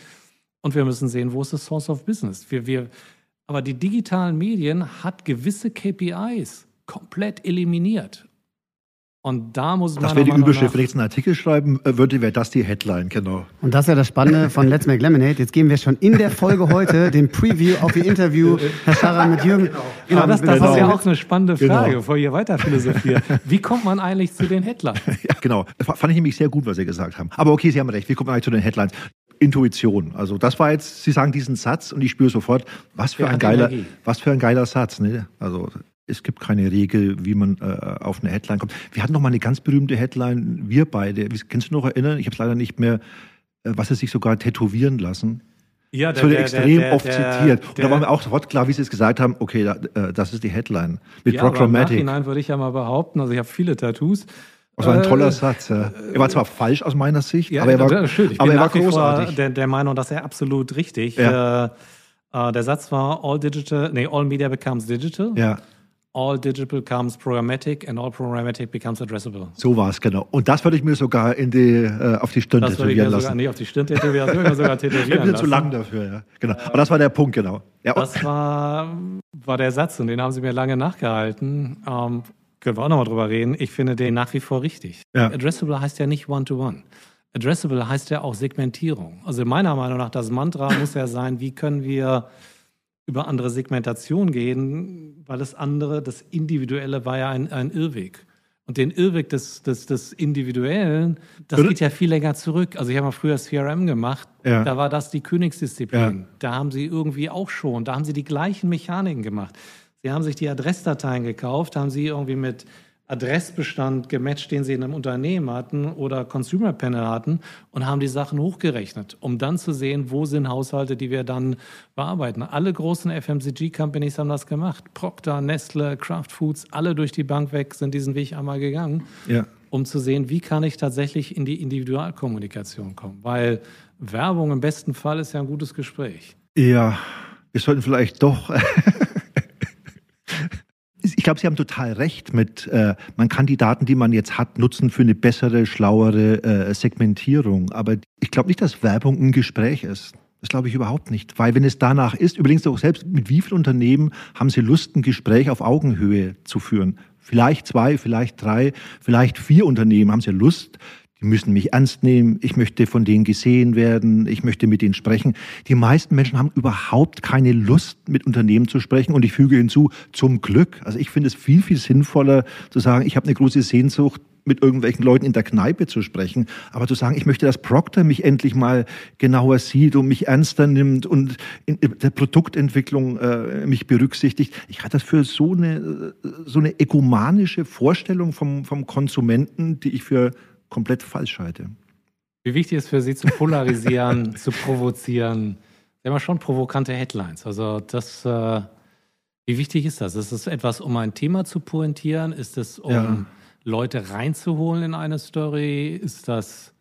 und wir müssen sehen, wo ist das Source of Business? Wir, wir, aber die digitalen Medien hat gewisse KPIs komplett eliminiert. Und da muss Das meiner wäre die Überschrift. Wenn ich jetzt einen Artikel schreiben äh, würde, wäre das die Headline, genau. Und das ist ja das Spannende von Let's Make Lemonade. Jetzt geben wir schon in der Folge heute den Preview auf Ihr Interview, Herr Scharrer, mit Jürgen. Genau, das, das Genau. ist ja auch eine spannende Frage, Genau. bevor ihr weiter philosophiert. Wie kommt man eigentlich zu den Headlines? (laughs) Ja, genau. Das fand ich nämlich sehr gut, was Sie gesagt haben. Aber okay, Sie haben recht. Wir kommen eigentlich zu den Headlines. Intuition. Also das war jetzt, Sie sagen diesen Satz und ich spüre sofort, was für ein geiler, Energie. was für ein geiler Satz. Ne? Also es gibt keine Regel, wie man äh, auf eine Headline kommt. Wir hatten noch mal eine ganz berühmte Headline, wir beide. Kannst du noch erinnern? Ich habe es leider nicht mehr, äh, was sie sich sogar tätowieren lassen. Ja, Das wurde extrem oft zitiert. Und da war mir auch sofort klar, wie Sie es gesagt haben, okay, da, äh, das ist die Headline. Mit ja, aber im Programmatic. Nachhinein würde ich ja mal behaupten, also ich habe viele Tattoos. Das war ein Äh, toller Satz. Ja. Er war zwar falsch aus meiner Sicht, Ja, aber er war, schön. Ich aber bin er war großartig. der, der Meinung, dass er absolut richtig. Ja. Äh, äh, der Satz war All digital, nee, all media becomes digital, ja, all digital becomes programmatic and all programmatic becomes addressable. so war es, genau. Und das würde ich mir sogar in die, äh, auf die Stirn Das würde ich mir tätowieren sogar lassen. nicht auf die Stirn tätowieren, das würde ich mir sogar Ich (laughs) bin tätowieren zu lassen. lang dafür, ja. Genau. Aber das war der Punkt, genau. Ja, Das war, war der Satz und den haben sie mir lange nachgehalten. Ähm, können wir auch nochmal drüber reden. Ich finde den nach wie vor richtig. Ja. Addressable heißt ja nicht One-to-One. Addressable heißt ja auch Segmentierung. Also meiner Meinung nach, das Mantra muss ja sein, wie können wir über andere Segmentation gehen, weil das andere, das Individuelle war ja ein, ein Irrweg. Und den Irrweg des, des, des Individuellen, das Irre- geht ja viel länger zurück. Also ich habe mal früher CRM gemacht, Ja. da war das die Königsdisziplin. Ja. Da haben sie irgendwie auch schon, da haben sie die gleichen Mechaniken gemacht. Sie haben sich die Adressdateien gekauft, haben sie irgendwie mit Adressbestand gematcht, den sie in einem Unternehmen hatten oder Consumer Panel hatten und haben die Sachen hochgerechnet, um dann zu sehen, wo sind Haushalte, die wir dann bearbeiten. Alle großen FMCG-Companies haben das gemacht. Procter, Nestle, Kraft Foods, alle durch die Bank weg sind diesen Weg einmal gegangen, ja. um zu sehen, wie kann ich tatsächlich in die Individualkommunikation kommen. Weil Werbung im besten Fall ist ja ein gutes Gespräch. Ja, wir sollten vielleicht doch ich glaube, Sie haben total recht mit, äh, man kann die Daten, die man jetzt hat, nutzen für eine bessere, schlauere äh, Segmentierung. Aber ich glaube nicht, dass Werbung ein Gespräch ist. Das glaube ich überhaupt nicht. Weil wenn es danach ist, überlegen Sie auch selbst, mit wie vielen Unternehmen haben Sie Lust, ein Gespräch auf Augenhöhe zu führen? Vielleicht zwei, vielleicht drei, vielleicht vier Unternehmen haben Sie Lust, die müssen mich ernst nehmen, ich möchte von denen gesehen werden, ich möchte mit denen sprechen. Die meisten Menschen haben überhaupt keine Lust, mit Unternehmen zu sprechen. Und ich füge hinzu, zum Glück. Also ich finde es viel, viel sinnvoller zu sagen, ich habe eine große Sehnsucht, mit irgendwelchen Leuten in der Kneipe zu sprechen, aber zu sagen, ich möchte, dass Procter mich endlich mal genauer sieht und mich ernster nimmt und in der Produktentwicklung äh, mich berücksichtigt. Ich halte das für so eine, so eine egomanische Vorstellung vom, vom Konsumenten, die ich für komplett falsch halte. Wie wichtig ist für Sie zu polarisieren, (laughs) zu provozieren? Sie haben ja schon provokante Headlines. Also das, äh, wie wichtig ist das? Ist es etwas, um ein Thema zu pointieren? Ist es, um ja. Leute reinzuholen in eine Story? Ist das,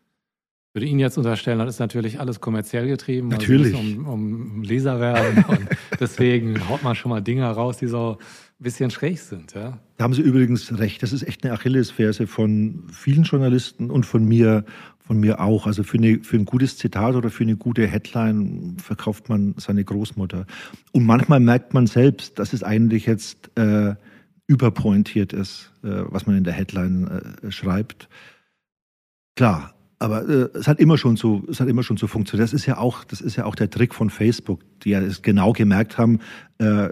würde Ihnen jetzt unterstellen, das ist natürlich alles kommerziell getrieben. Also natürlich. Also um, um Leser werden. und deswegen haut man schon mal Dinge raus, die so bisschen schräg sind. Ja? Da haben Sie übrigens recht. Das ist echt eine Achillesferse von vielen Journalisten und von mir, von mir auch. Also für, eine, für ein gutes Zitat oder für eine gute Headline verkauft man seine Großmutter. Und manchmal merkt man selbst, dass es eigentlich jetzt äh, überpointiert ist, äh, was man in der Headline äh, schreibt. Klar, aber äh, es hat immer schon so, es hat immer schon so funktioniert. Das ist ja auch, das ist ja auch der Trick von Facebook, die ja es genau gemerkt haben, äh,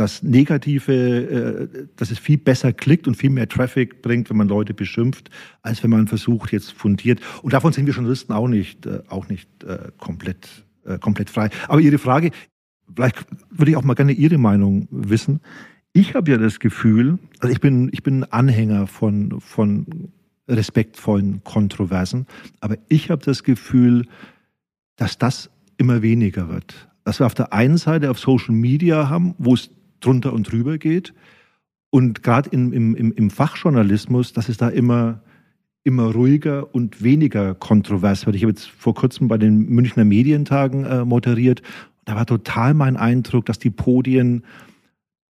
das Negative, äh, dass es viel besser klickt und viel mehr Traffic bringt, wenn man Leute beschimpft, als wenn man versucht, jetzt fundiert. Und davon sind wir Journalisten auch nicht, äh, auch nicht äh, komplett, komplett frei. Aber Ihre Frage, vielleicht würde ich auch mal gerne Ihre Meinung wissen. Ich habe ja das Gefühl, also ich bin, ich bin Anhänger von, von respektvollen Kontroversen, aber ich habe das Gefühl, dass das immer weniger wird. Dass wir auf der einen Seite auf Social Media haben, wo es drunter und drüber geht. Und gerade im, im, im Fachjournalismus, dass es da immer, immer ruhiger und weniger kontrovers wird. Ich habe jetzt vor kurzem bei den Münchner Medientagen äh, moderiert. Da war total mein Eindruck, dass die Podien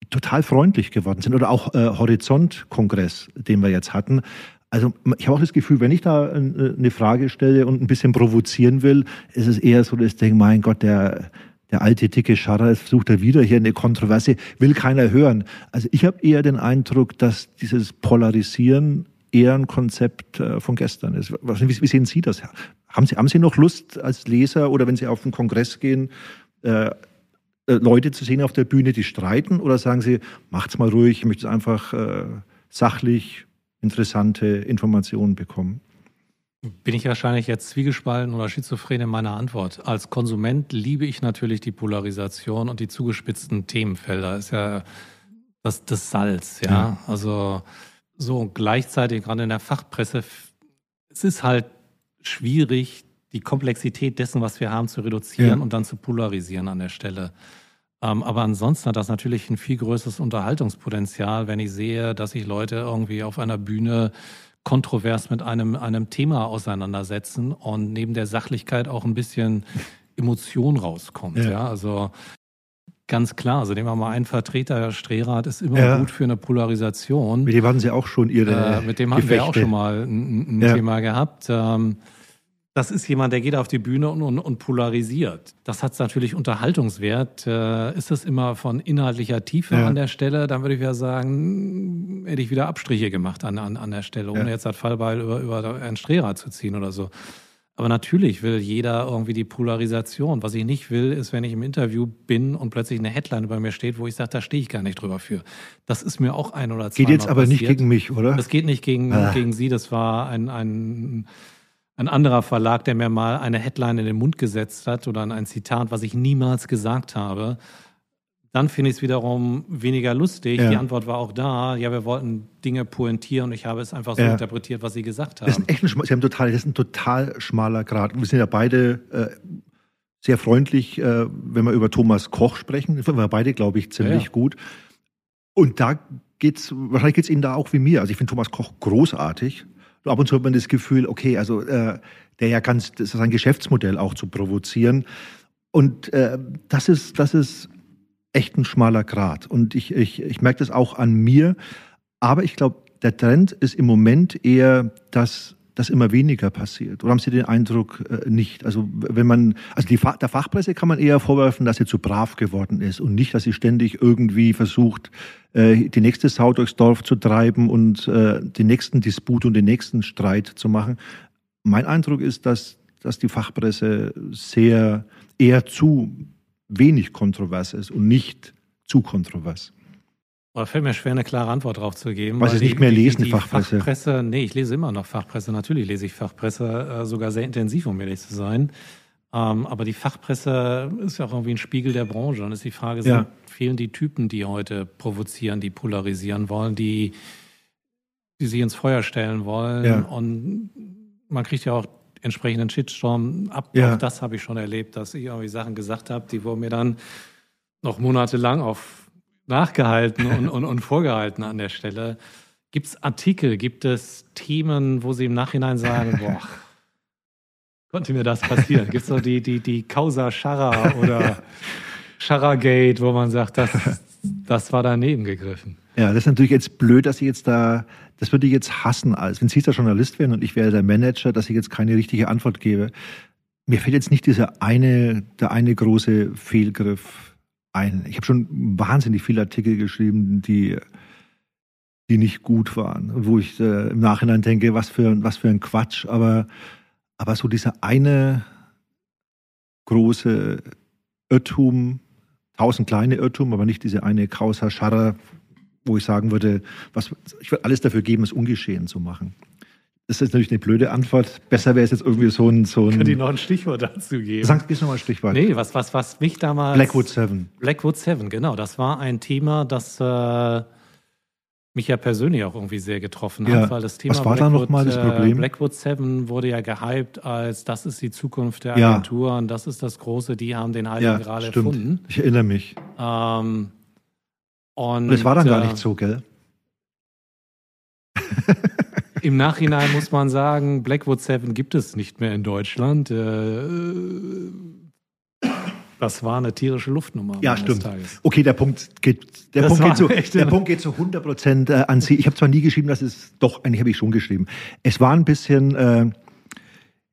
total freundlich geworden sind. Oder auch äh, Horizont-Kongress, den wir jetzt hatten. Also ich habe auch das Gefühl, wenn ich da äh, eine Frage stelle und ein bisschen provozieren will, ist es eher so, dass ich denke, mein Gott, der der alte dicke Scharrer versucht er wieder hier eine Kontroverse, will keiner hören. Also ich habe eher den Eindruck, dass dieses Polarisieren eher ein Konzept äh, von gestern ist. Wie sehen Sie das? Haben Sie, haben Sie noch Lust als Leser oder wenn Sie auf einen Kongress gehen, äh, äh, Leute zu sehen auf der Bühne, die streiten? Oder sagen Sie, macht's mal ruhig, ich möchte einfach äh, sachlich interessante Informationen bekommen? Bin ich wahrscheinlich jetzt zwiegespalten oder schizophren in meiner Antwort. Als Konsument liebe ich natürlich die Polarisation und die zugespitzten Themenfelder. Ist ja das, das Salz, ja? ja. Also so gleichzeitig gerade in der Fachpresse, es ist halt schwierig, die Komplexität dessen, was wir haben, zu reduzieren ja. und dann zu polarisieren an der Stelle. Ähm, aber ansonsten hat das natürlich ein viel größeres Unterhaltungspotenzial, wenn ich sehe, dass sich Leute irgendwie auf einer Bühne kontrovers mit einem, einem Thema auseinandersetzen und neben der Sachlichkeit auch ein bisschen Emotion rauskommt. Ja, ja? also ganz klar. Also nehmen wir mal einen Vertreter, der Strehrat ist immer ja. gut für eine Polarisation. Mit dem hatten Sie auch schon Ihre äh, Mit dem hatten wir auch schon mal ein, ein ja. Thema gehabt. Ähm, das ist jemand, der geht auf die Bühne und, und, und polarisiert. Das hat natürlich Unterhaltungswert. Äh, ist das immer von inhaltlicher Tiefe ja. an der Stelle, dann würde ich ja sagen, hätte ich wieder Abstriche gemacht an, an, an der Stelle, ohne ja. jetzt das Fallbeil über, über einen Strehrad zu ziehen oder so. Aber natürlich will jeder irgendwie die Polarisation. Was ich nicht will, ist, wenn ich im Interview bin und plötzlich eine Headline über mir steht, wo ich sage, da stehe ich gar nicht drüber für. Das ist mir auch ein oder zwei Geht jetzt aber passiert. nicht gegen mich, oder? Das geht nicht gegen, ah. gegen Sie. Das war ein, ein ein anderer Verlag, der mir mal eine Headline in den Mund gesetzt hat oder ein Zitat, was ich niemals gesagt habe. dann finde ich es wiederum weniger lustig. Ja. Die Antwort war auch da. Ja, wir wollten Dinge pointieren und ich habe es einfach so Ja. interpretiert, was Sie gesagt haben. Das ist ein, echt ein, Sie haben total, das ist ein total schmaler Grad. Wir sind ja beide äh, sehr freundlich, äh, wenn wir über Thomas Koch sprechen. Das finden wir beide, glaube ich, ziemlich Ja, gut. Und da geht's, wahrscheinlich geht's Ihnen da auch wie mir. Also ich finde Thomas Koch großartig. Ab und zu hat man das Gefühl, okay, also äh, der ja ganz, das ist ein Geschäftsmodell auch zu provozieren. Und äh, das ist, das ist echt ein schmaler Grad. Und ich, ich, ich merke das auch an mir. Aber ich glaube, der Trend ist im Moment eher, dass das immer weniger passiert. Oder haben Sie den Eindruck äh, nicht? Also wenn man, also die, der Fachpresse kann man eher vorwerfen, dass sie zu brav geworden ist und nicht, dass sie ständig irgendwie versucht, äh, die nächste Sau durchs Dorf zu treiben und äh, den nächsten Disput und den nächsten Streit zu machen. Mein Eindruck ist, dass, dass die Fachpresse sehr eher zu wenig kontrovers ist und nicht zu kontrovers. Aber fällt mir schwer, eine klare Antwort drauf zu geben. Sie es nicht mehr lesen, die Fachpresse. Fachpresse. Nee, ich lese immer noch Fachpresse. Natürlich lese ich Fachpresse, äh, sogar sehr intensiv, um ehrlich zu sein. Ähm, aber die Fachpresse ist ja auch irgendwie ein Spiegel der Branche. Und ist die Frage, sind, Ja. fehlen die Typen, die heute provozieren, die polarisieren wollen, die, die sich ins Feuer stellen wollen. Ja. Und man kriegt ja auch entsprechenden Shitstorm ab. Ja. Auch das habe ich schon erlebt, dass ich irgendwie Sachen gesagt habe, die wurden mir dann noch monatelang auf nachgehalten und, und, und vorgehalten an der Stelle. Gibt es Artikel, gibt es Themen, wo Sie im Nachhinein sagen, boah, konnte mir das passieren? Gibt es so die, die, die Causa Scharra oder Scharra-Gate, wo man sagt, das, das war daneben gegriffen? Ja, das ist natürlich jetzt blöd, dass ich jetzt da, das würde ich jetzt hassen, als wenn Sie der Journalist wären und ich wäre der Manager, dass ich jetzt keine richtige Antwort gebe. Mir fällt jetzt nicht dieser eine, der eine große Fehlgriff ein. Ich habe schon wahnsinnig viele Artikel geschrieben, die, die nicht gut waren, wo ich äh, im Nachhinein denke, was für, was für ein Quatsch. Aber, aber so dieser eine große Irrtum, tausend kleine Irrtum, aber nicht diese eine Causa Scharra, wo ich sagen würde, was, ich würde alles dafür geben, es ungeschehen zu machen. Das ist natürlich eine blöde Antwort. Besser wäre es jetzt irgendwie so ein. So Könnt ihr ein noch ein Stichwort dazu geben? Sag gehst nochmal ein Stichwort. nee, was, was, was mich damals. Blackwood 7. Blackwood Seven, genau. Das war ein Thema, das äh, mich ja persönlich auch irgendwie sehr getroffen hat, Ja. weil das Thema Was war da noch mal das Problem? Äh, Blackwood Seven wurde ja gehypt als das ist die Zukunft der Ja. Agenturen, das ist das Große, die haben den Heiligen Ja, Gral stimmt. erfunden. Ich erinnere mich. Ähm, und Und es war dann gar äh, nicht so, gell? (laughs) Im Nachhinein muss man sagen, Blackwood Seven gibt es nicht mehr in Deutschland. Äh, das war eine tierische Luftnummer. Ja, stimmt. Tages. Okay, der Punkt geht, der Das Punkt geht, zu, der Punkt geht zu 100 Prozent äh, an Sie. Ich habe zwar nie geschrieben, dass es, doch, eigentlich habe ich schon geschrieben. Es war ein bisschen, äh,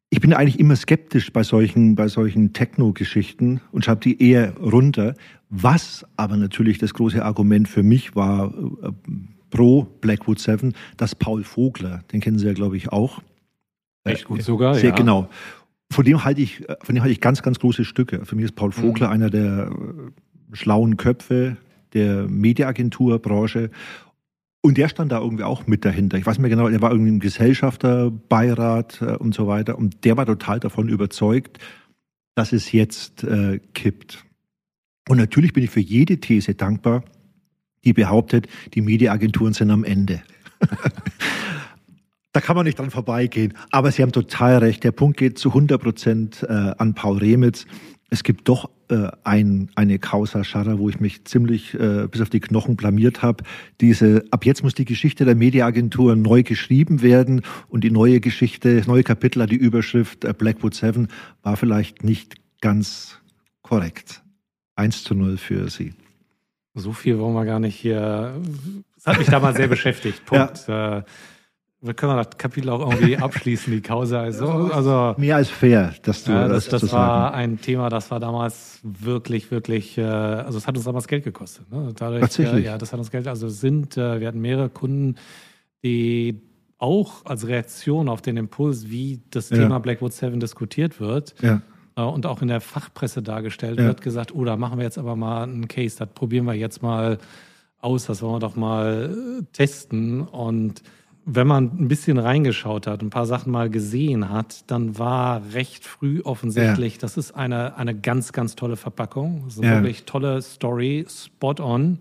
ich bin eigentlich immer skeptisch bei solchen, bei solchen Techno-Geschichten und schreibe die eher runter. Was aber natürlich das große Argument für mich war, äh, pro Blackwood 7, dass Paul Vogler, den kennen Sie ja, glaube ich, auch. Echt gut sogar, Sehr ja. genau. Von dem halte ich, von dem halte ich ganz, ganz große Stücke. Für mich ist Paul Vogler einer der äh, schlauen Köpfe der Mediaagenturbranche. Und der stand da irgendwie auch mit dahinter. Ich weiß nicht mehr genau, er war irgendwie im Gesellschafterbeirat äh, und so weiter. Und der war total davon überzeugt, dass es jetzt äh, kippt. Und natürlich bin ich für jede These dankbar, die behauptet, die Mediaagenturen sind am Ende. (laughs) Da kann man nicht dran vorbeigehen. Aber Sie haben total recht. Der Punkt geht zu 100 Prozent äh, an Paul Remitz. Es gibt doch äh, ein, eine Causa Scharra, wo ich mich ziemlich äh, bis auf die Knochen blamiert habe. Diese, ab jetzt muss die Geschichte der Mediaagentur neu geschrieben werden und die neue Geschichte, das neue Kapitel hat die Überschrift äh, Blackwood 7 war vielleicht nicht ganz korrekt. 1 zu 0 für Sie. So viel wollen wir gar nicht hier. Das hat mich damals sehr (laughs) beschäftigt. Punkt. Äh, wir können das Kapitel auch irgendwie abschließen, die Causa. Also, also Mehr als fair, dass du ja, das, das, das war ein Thema, das war damals wirklich, wirklich, äh, also es hat uns damals Geld gekostet. Ne? Dadurch, Tatsächlich? Äh, ja, das hat uns Geld, also sind, äh, wir hatten mehrere Kunden, die auch als Reaktion auf den Impuls, wie das Ja. Thema Blackwood 7 diskutiert wird, Ja. Äh, und auch in der Fachpresse dargestellt Ja. wird, gesagt, oh, da machen wir jetzt aber mal einen Case, das probieren wir jetzt mal aus, das wollen wir doch mal äh, testen. Und wenn man ein bisschen reingeschaut hat, ein paar Sachen mal gesehen hat, dann war recht früh offensichtlich, ja. das ist eine, eine ganz, ganz tolle Verpackung. Das ist ja. wirklich tolle Story, spot on.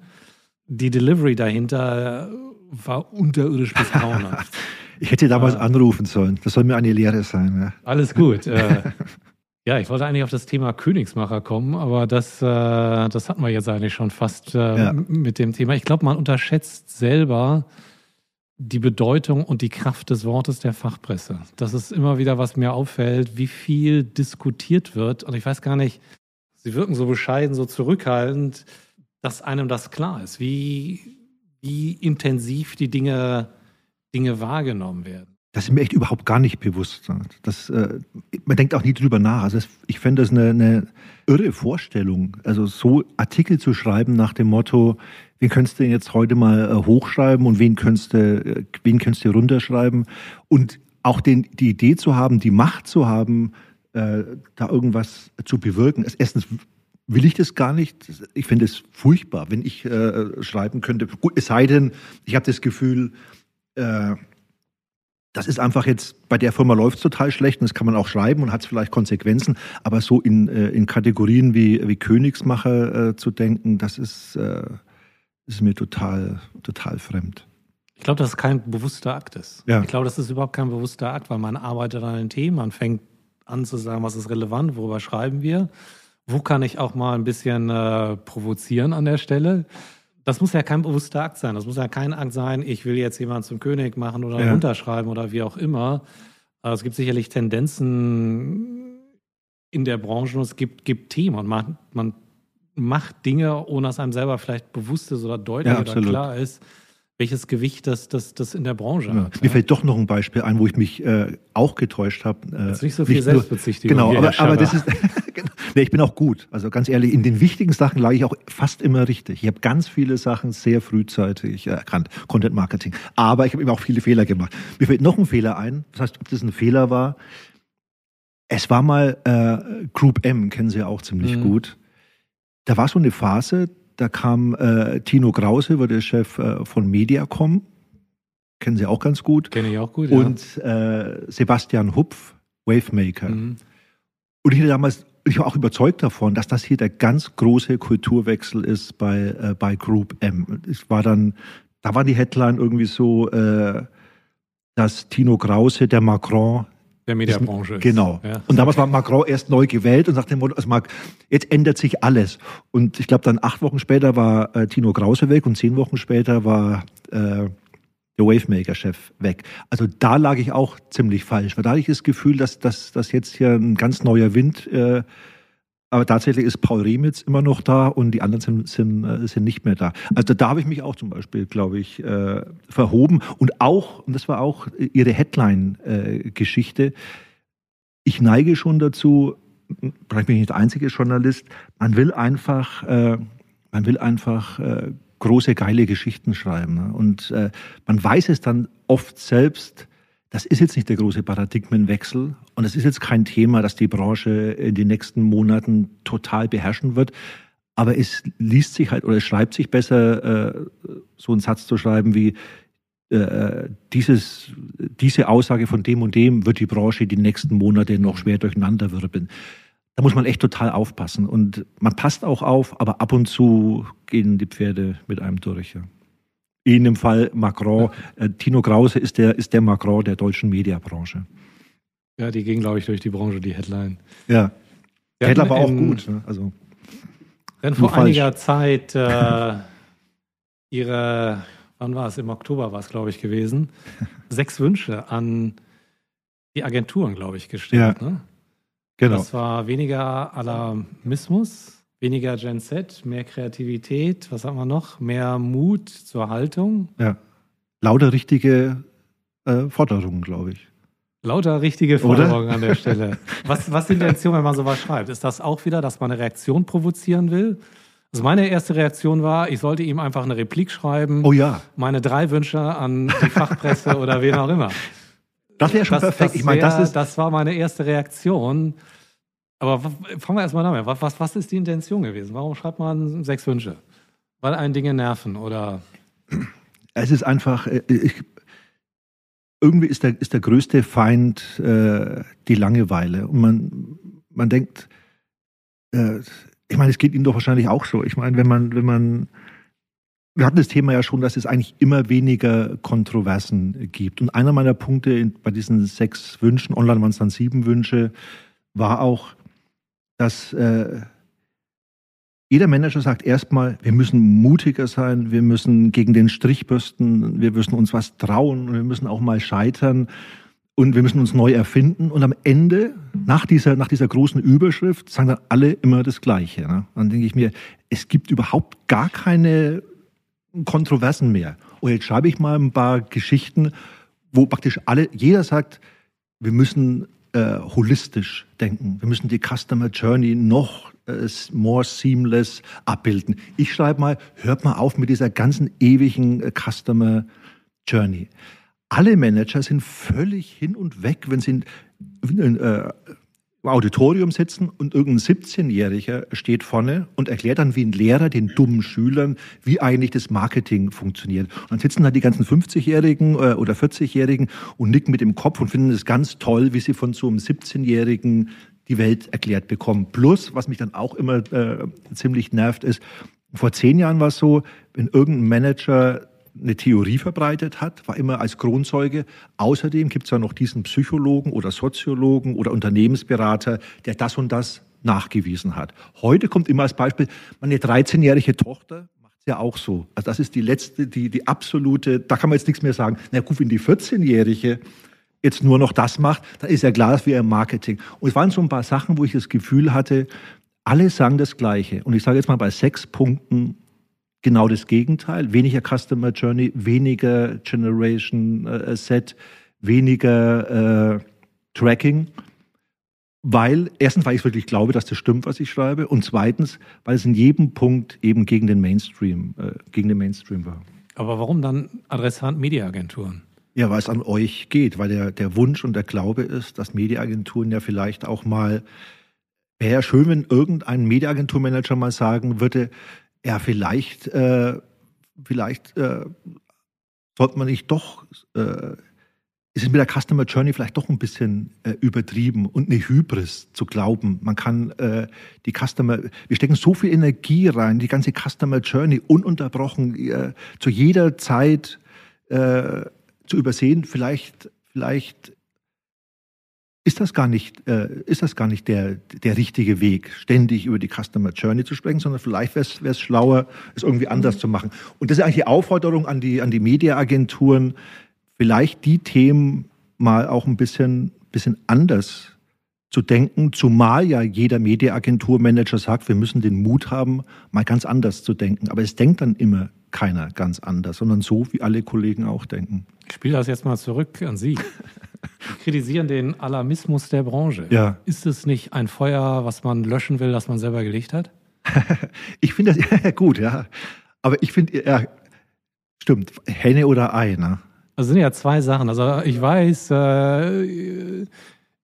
Die Delivery dahinter war unterirdisch bis grauenhaft. (laughs) ich hätte damals äh, anrufen sollen. Das soll mir eine Lehre sein. Ja. Alles gut. äh, (laughs) ja, ich wollte eigentlich auf das Thema Königsmacher kommen, aber das, äh, das hatten wir jetzt eigentlich schon fast äh, mit dem Thema. Ich glaube, man unterschätzt selber, die Bedeutung und die Kraft des Wortes der Fachpresse. Das ist immer wieder, was mir auffällt, wie viel diskutiert wird. Und ich weiß gar nicht, Sie wirken so bescheiden, so zurückhaltend, dass einem das klar ist, wie, wie intensiv die Dinge, Dinge wahrgenommen werden. Das ist mir echt überhaupt gar nicht bewusst. Das, äh, man denkt auch nie drüber nach. Also das, ich fände das eine, eine irre Vorstellung. Also so Artikel zu schreiben nach dem Motto, wen könntest du jetzt heute mal äh, hochschreiben und wen könntest du, äh, wen könntest du runterschreiben und auch den, die Idee zu haben, die Macht zu haben, äh, da irgendwas zu bewirken. Erstens will ich das gar nicht. Ich finde es furchtbar, wenn ich äh, schreiben könnte. Gut, es sei denn, ich habe das Gefühl, äh, das ist einfach jetzt, bei der Firma läuft es total schlecht und das kann man auch schreiben und hat vielleicht Konsequenzen, aber so in, äh, in Kategorien wie, wie Königsmacher äh, zu denken, das ist, äh, ist mir total, total fremd. Ich glaube, dass es kein bewusster Akt ist. Ja. Ich glaube, das ist überhaupt kein bewusster Akt, weil man arbeitet an einem Thema, man fängt an zu sagen, was ist relevant, worüber schreiben wir, wo kann ich auch mal ein bisschen äh, provozieren an der Stelle. Das muss ja kein bewusster Akt sein. Das muss ja kein Akt sein, ich will jetzt jemanden zum König machen oder ja. runterschreiben oder wie auch immer. Aber es gibt sicherlich Tendenzen in der Branche und es gibt, gibt Themen und man, man macht Dinge, ohne dass einem selber vielleicht bewusst ist oder deutlich ja, oder klar ist, welches Gewicht das, das, das in der Branche ja. hat. Mir ja. fällt doch noch ein Beispiel ein, wo ich mich äh, auch getäuscht habe. Äh, ist nicht so viel Selbstbezichtigung. Genau, aber, aber das ist. (laughs) (laughs) nee, ich bin auch gut. Also ganz ehrlich, in den wichtigen Sachen lag ich auch fast immer richtig. Ich habe ganz viele Sachen sehr frühzeitig erkannt, Content Marketing. Aber ich habe eben auch viele Fehler gemacht. Mir fällt noch ein Fehler ein. Das heißt, ob das ein Fehler war. Es war mal äh, Group M, kennen Sie ja auch ziemlich mhm. gut da war so eine Phase, da kam äh, Tino Krause, war der Chef äh, von Mediacom, kennen Sie auch ganz gut. Kenne ich auch gut. Und ja. äh, Sebastian Hupf, Wavemaker. Mhm. Und ich hatte damals, ich war auch überzeugt davon, dass das hier der ganz große Kulturwechsel ist bei, äh, bei Group M. Es war dann, da war die Headline irgendwie so, äh, dass Tino Krause der Macron der Mediabranche ist. Genau. Ja. Und damals war Macron erst neu gewählt und sagte dem Motto, also Marc, jetzt ändert sich alles. Und ich glaube, dann acht Wochen später war äh, Tino Krause weg und zehn Wochen später war äh, der Wavemaker-Chef weg. Also da lag ich auch ziemlich falsch, weil da hatte ich das Gefühl, dass, dass, dass jetzt hier ein ganz neuer Wind äh, aber tatsächlich ist Paul Remitz immer noch da und die anderen sind, sind, äh, sind nicht mehr da. Also da habe ich mich auch zum Beispiel, glaube ich, äh, verhoben. Und auch, und das war auch ihre Headline-Geschichte, ich neige schon dazu, vielleicht bin ich nicht der einzige Journalist, man will einfach, äh, man will einfach äh, große, geile Geschichten schreiben. Ne? Und äh, man weiß es dann oft selbst, das ist jetzt nicht der große Paradigmenwechsel und es ist jetzt kein Thema, das die Branche in den nächsten Monaten total beherrschen wird. Aber es liest sich halt oder es schreibt sich besser, äh, so einen Satz zu schreiben wie, äh, dieses, diese Aussage von dem und dem wird die Branche die nächsten Monate noch schwer durcheinanderwirbeln. Da muss man echt total aufpassen. Und man passt auch auf, aber ab und zu gehen die Pferde mit einem durch. Ja in dem Fall Macron. Äh, Tino Krause ist der, ist der Macron der deutschen Mediabranche. Ja, die ging, glaube ich, durch die Branche, die Headline. Ja. Der Headline war auch gut. Ne? Also, wenn vor einiger Zeit äh, (laughs) ihre, wann war es? Im Oktober war es, glaube ich, gewesen, (laughs) sechs Wünsche an die Agenturen, glaube ich, gestellt. Ja. Ne? Genau. Das war weniger Alarmismus, Weniger Gen Z, mehr Kreativität, was haben wir noch? Mehr Mut zur Haltung. Ja. Lauter richtige äh, Forderungen, glaube ich. Lauter richtige Forderungen Oder? an der Stelle. Was, was die Intention, wenn man sowas schreibt? Ist das auch wieder, dass man eine Reaktion provozieren will? Also meine erste Reaktion war, ich sollte ihm einfach eine Replik schreiben. Oh ja. Meine drei Wünsche an die Fachpresse oder wen auch immer. Das wäre schon das, perfekt. Das ich meine, das ist. Das war meine erste Reaktion. Aber fangen wir erstmal damit. Was, was, was ist die Intention gewesen? Warum schreibt man sechs Wünsche? Weil einen Dinge nerven oder? (clears throat) Es ist einfach, äh, ich, irgendwie ist der, ist der größte Feind äh, die Langeweile. Und man, man denkt, äh, ich meine, es geht Ihnen doch wahrscheinlich auch so. Ich meine, wenn man, wenn man, wir hatten das Thema ja schon, dass es eigentlich immer weniger Kontroversen gibt. Und einer meiner Punkte bei diesen sechs Wünschen, online waren es dann sieben Wünsche, war auch, dass äh, jeder Manager sagt erstmal, wir müssen mutiger sein, wir müssen gegen den Strich bürsten, wir müssen uns was trauen wir müssen auch mal scheitern und wir müssen uns neu erfinden. Und am Ende, nach dieser, nach dieser großen Überschrift, sagen dann alle immer das Gleiche. Ne? Dann denke ich mir, es gibt überhaupt gar keine Kontroversen mehr. Und jetzt schreibe ich mal ein paar Geschichten, wo praktisch alle, jeder sagt, wir müssen äh, holistisch denken. Wir müssen die Customer Journey noch äh, more seamless abbilden. Ich schreibe mal, hört mal auf mit dieser ganzen ewigen äh, Customer Journey. Alle Manager sind völlig hin und weg, wenn sie in, äh, im Auditorium sitzen und irgendein 17-Jähriger steht vorne und erklärt dann wie ein Lehrer den dummen Schülern, wie eigentlich das Marketing funktioniert. Und dann sitzen da die ganzen 50-Jährigen äh, oder 40-Jährigen und nicken mit dem Kopf und finden es ganz toll, wie sie von so einem 17-Jährigen die Welt erklärt bekommen. Plus, was mich dann auch immer äh, ziemlich nervt, ist, vor zehn Jahren war es so, wenn irgendein Manager eine Theorie verbreitet hat, war immer als Kronzeuge. Außerdem gibt es ja noch diesen Psychologen oder Soziologen oder Unternehmensberater, der das und das nachgewiesen hat. Heute kommt immer als Beispiel, meine 13-jährige Tochter macht es ja auch so. Also das ist die letzte, die, die absolute, da kann man jetzt nichts mehr sagen. Na gut, wenn die 14-jährige jetzt nur noch das macht, dann ist ja klar, dass wir im Marketing. Und es waren so ein paar Sachen, wo ich das Gefühl hatte, alle sagen das Gleiche. Und ich sage jetzt mal bei sechs Punkten genau das Gegenteil. Weniger Customer Journey, weniger Generation äh, Set, weniger äh, Tracking. Weil, erstens, weil ich wirklich glaube, dass das stimmt, was ich schreibe. Und zweitens, weil es in jedem Punkt eben gegen den Mainstream, äh, gegen den Mainstream war. Aber warum dann Adressant Mediaagenturen? Ja, weil es an euch geht, weil der, der Wunsch und der Glaube ist, dass Mediaagenturen ja vielleicht auch mal, wäre ja schön, wenn irgendein Mediaagenturmanager mal sagen würde, ja, vielleicht, äh, vielleicht äh, sollte man nicht doch, äh, ist es mit der Customer Journey vielleicht doch ein bisschen äh, übertrieben und eine Hybris zu glauben, man kann äh, die Customer, wir stecken so viel Energie rein, die ganze Customer Journey ununterbrochen äh, zu jeder Zeit zu übersehen. Vielleicht, vielleicht ist das gar nicht, äh, ist das gar nicht der, der richtige Weg, ständig über die Customer Journey zu sprechen, sondern vielleicht wäre es schlauer, es irgendwie anders mhm. zu machen. Und das ist eigentlich die Aufforderung an die, an die Mediaagenturen, vielleicht die Themen mal auch ein bisschen, bisschen anders zu denken, zumal ja jeder Mediaagenturmanager sagt, wir müssen den Mut haben, mal ganz anders zu denken. Aber es denkt dann immer keiner ganz anders, sondern so, wie alle Kollegen auch denken. Ich spiele das jetzt mal zurück an Sie. (laughs) Sie (laughs) kritisieren den Alarmismus der Branche. Ja. Ist es nicht ein Feuer, was man löschen will, das man selber gelegt hat? (laughs) ich finde das (laughs) gut, ja. Aber ich finde, ja, stimmt, Henne oder Ei, ne? Das sind ja zwei Sachen. Also ich weiß, äh,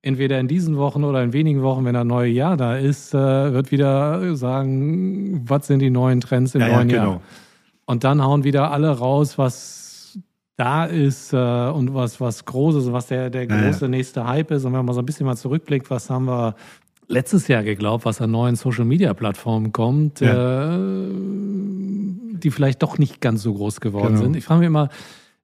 entweder in diesen Wochen oder in wenigen Wochen, wenn das neue Jahr da ist, äh, wird wieder sagen, was sind die neuen Trends im ja, neuen ja, genau. Jahr. Und dann hauen wieder alle raus, was da ist äh, und was, was Großes, was der, der große ja, nächste Hype ist. Und wenn man so ein bisschen mal zurückblickt, was haben wir letztes Jahr geglaubt, was an neuen Social-Media-Plattformen kommt, äh, die vielleicht doch nicht ganz so groß geworden genau. sind. Ich frage mich immer,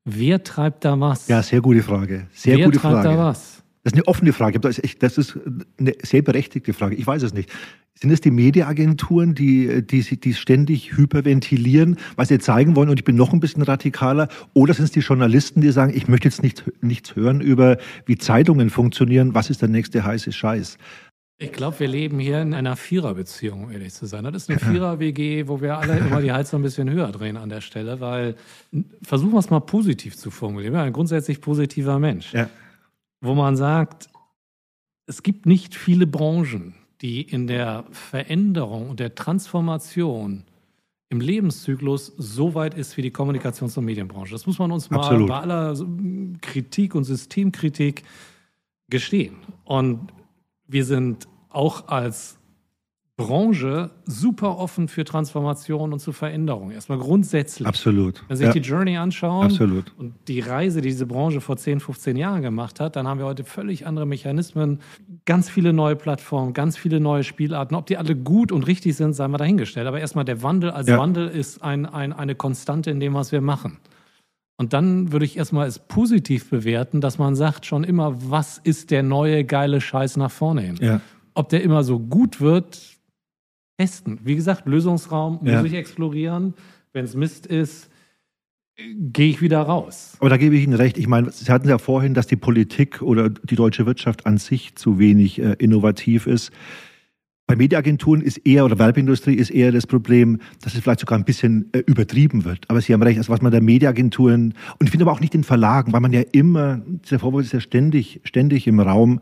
wer treibt da was? Ja, sehr gute Frage. Sehr wer gute treibt Frage. da was? Das ist eine offene Frage. Das ist, echt, das ist eine sehr berechtigte Frage. Ich weiß es nicht. Sind es die Mediaagenturen, die, die, die ständig hyperventilieren, was sie zeigen wollen? Und ich bin noch ein bisschen radikaler. Oder sind es die Journalisten, die sagen, ich möchte jetzt nicht, nichts hören über, wie Zeitungen funktionieren? Was ist der nächste heiße Scheiß? Ich glaube, wir leben hier in einer Viererbeziehung, um ehrlich zu sein. Das ist eine (laughs) Vierer-WG, wo wir alle immer die Heizung ein bisschen höher drehen an der Stelle, weil versuchen wir es mal positiv zu formulieren. Ich bin ein grundsätzlich positiver Mensch. Ja wo man sagt, es gibt nicht viele Branchen, die in der Veränderung und der Transformation im Lebenszyklus so weit ist wie die Kommunikations- und Medienbranche. Das muss man uns mal Absolut. bei aller Kritik und Systemkritik gestehen. Und wir sind auch als Branche super offen für Transformation und zu Veränderung. Erstmal grundsätzlich. Absolut. Wenn Sie sich ja. die Journey anschauen Absolut. und die Reise, die diese Branche vor 10, 15 Jahren gemacht hat, dann haben wir heute völlig andere Mechanismen, ganz viele neue Plattformen, ganz viele neue Spielarten. Ob die alle gut und richtig sind, sei mal dahingestellt. Aber erstmal der Wandel als ja. Wandel ist ein, ein, eine Konstante in dem, was wir machen. Und dann würde ich erstmal es positiv bewerten, dass man sagt schon immer, was ist der neue geile Scheiß nach vorne hin? Ja. Ob der immer so gut wird, testen. Wie gesagt, Lösungsraum muss ich explorieren. Wenn es Mist ist, gehe ich wieder raus. Aber da gebe ich Ihnen recht. Ich meine, Sie hatten ja vorhin, dass die Politik oder die deutsche Wirtschaft an sich zu wenig äh, innovativ ist. Bei Mediaagenturen ist eher, oder Werbeindustrie ist eher das Problem, dass es vielleicht sogar ein bisschen äh, übertrieben wird. Aber Sie haben recht, also was man der Mediaagenturen, und ich finde aber auch nicht den Verlagen, weil man ja immer, dieser Vorwurf ist ja ständig, ständig im Raum,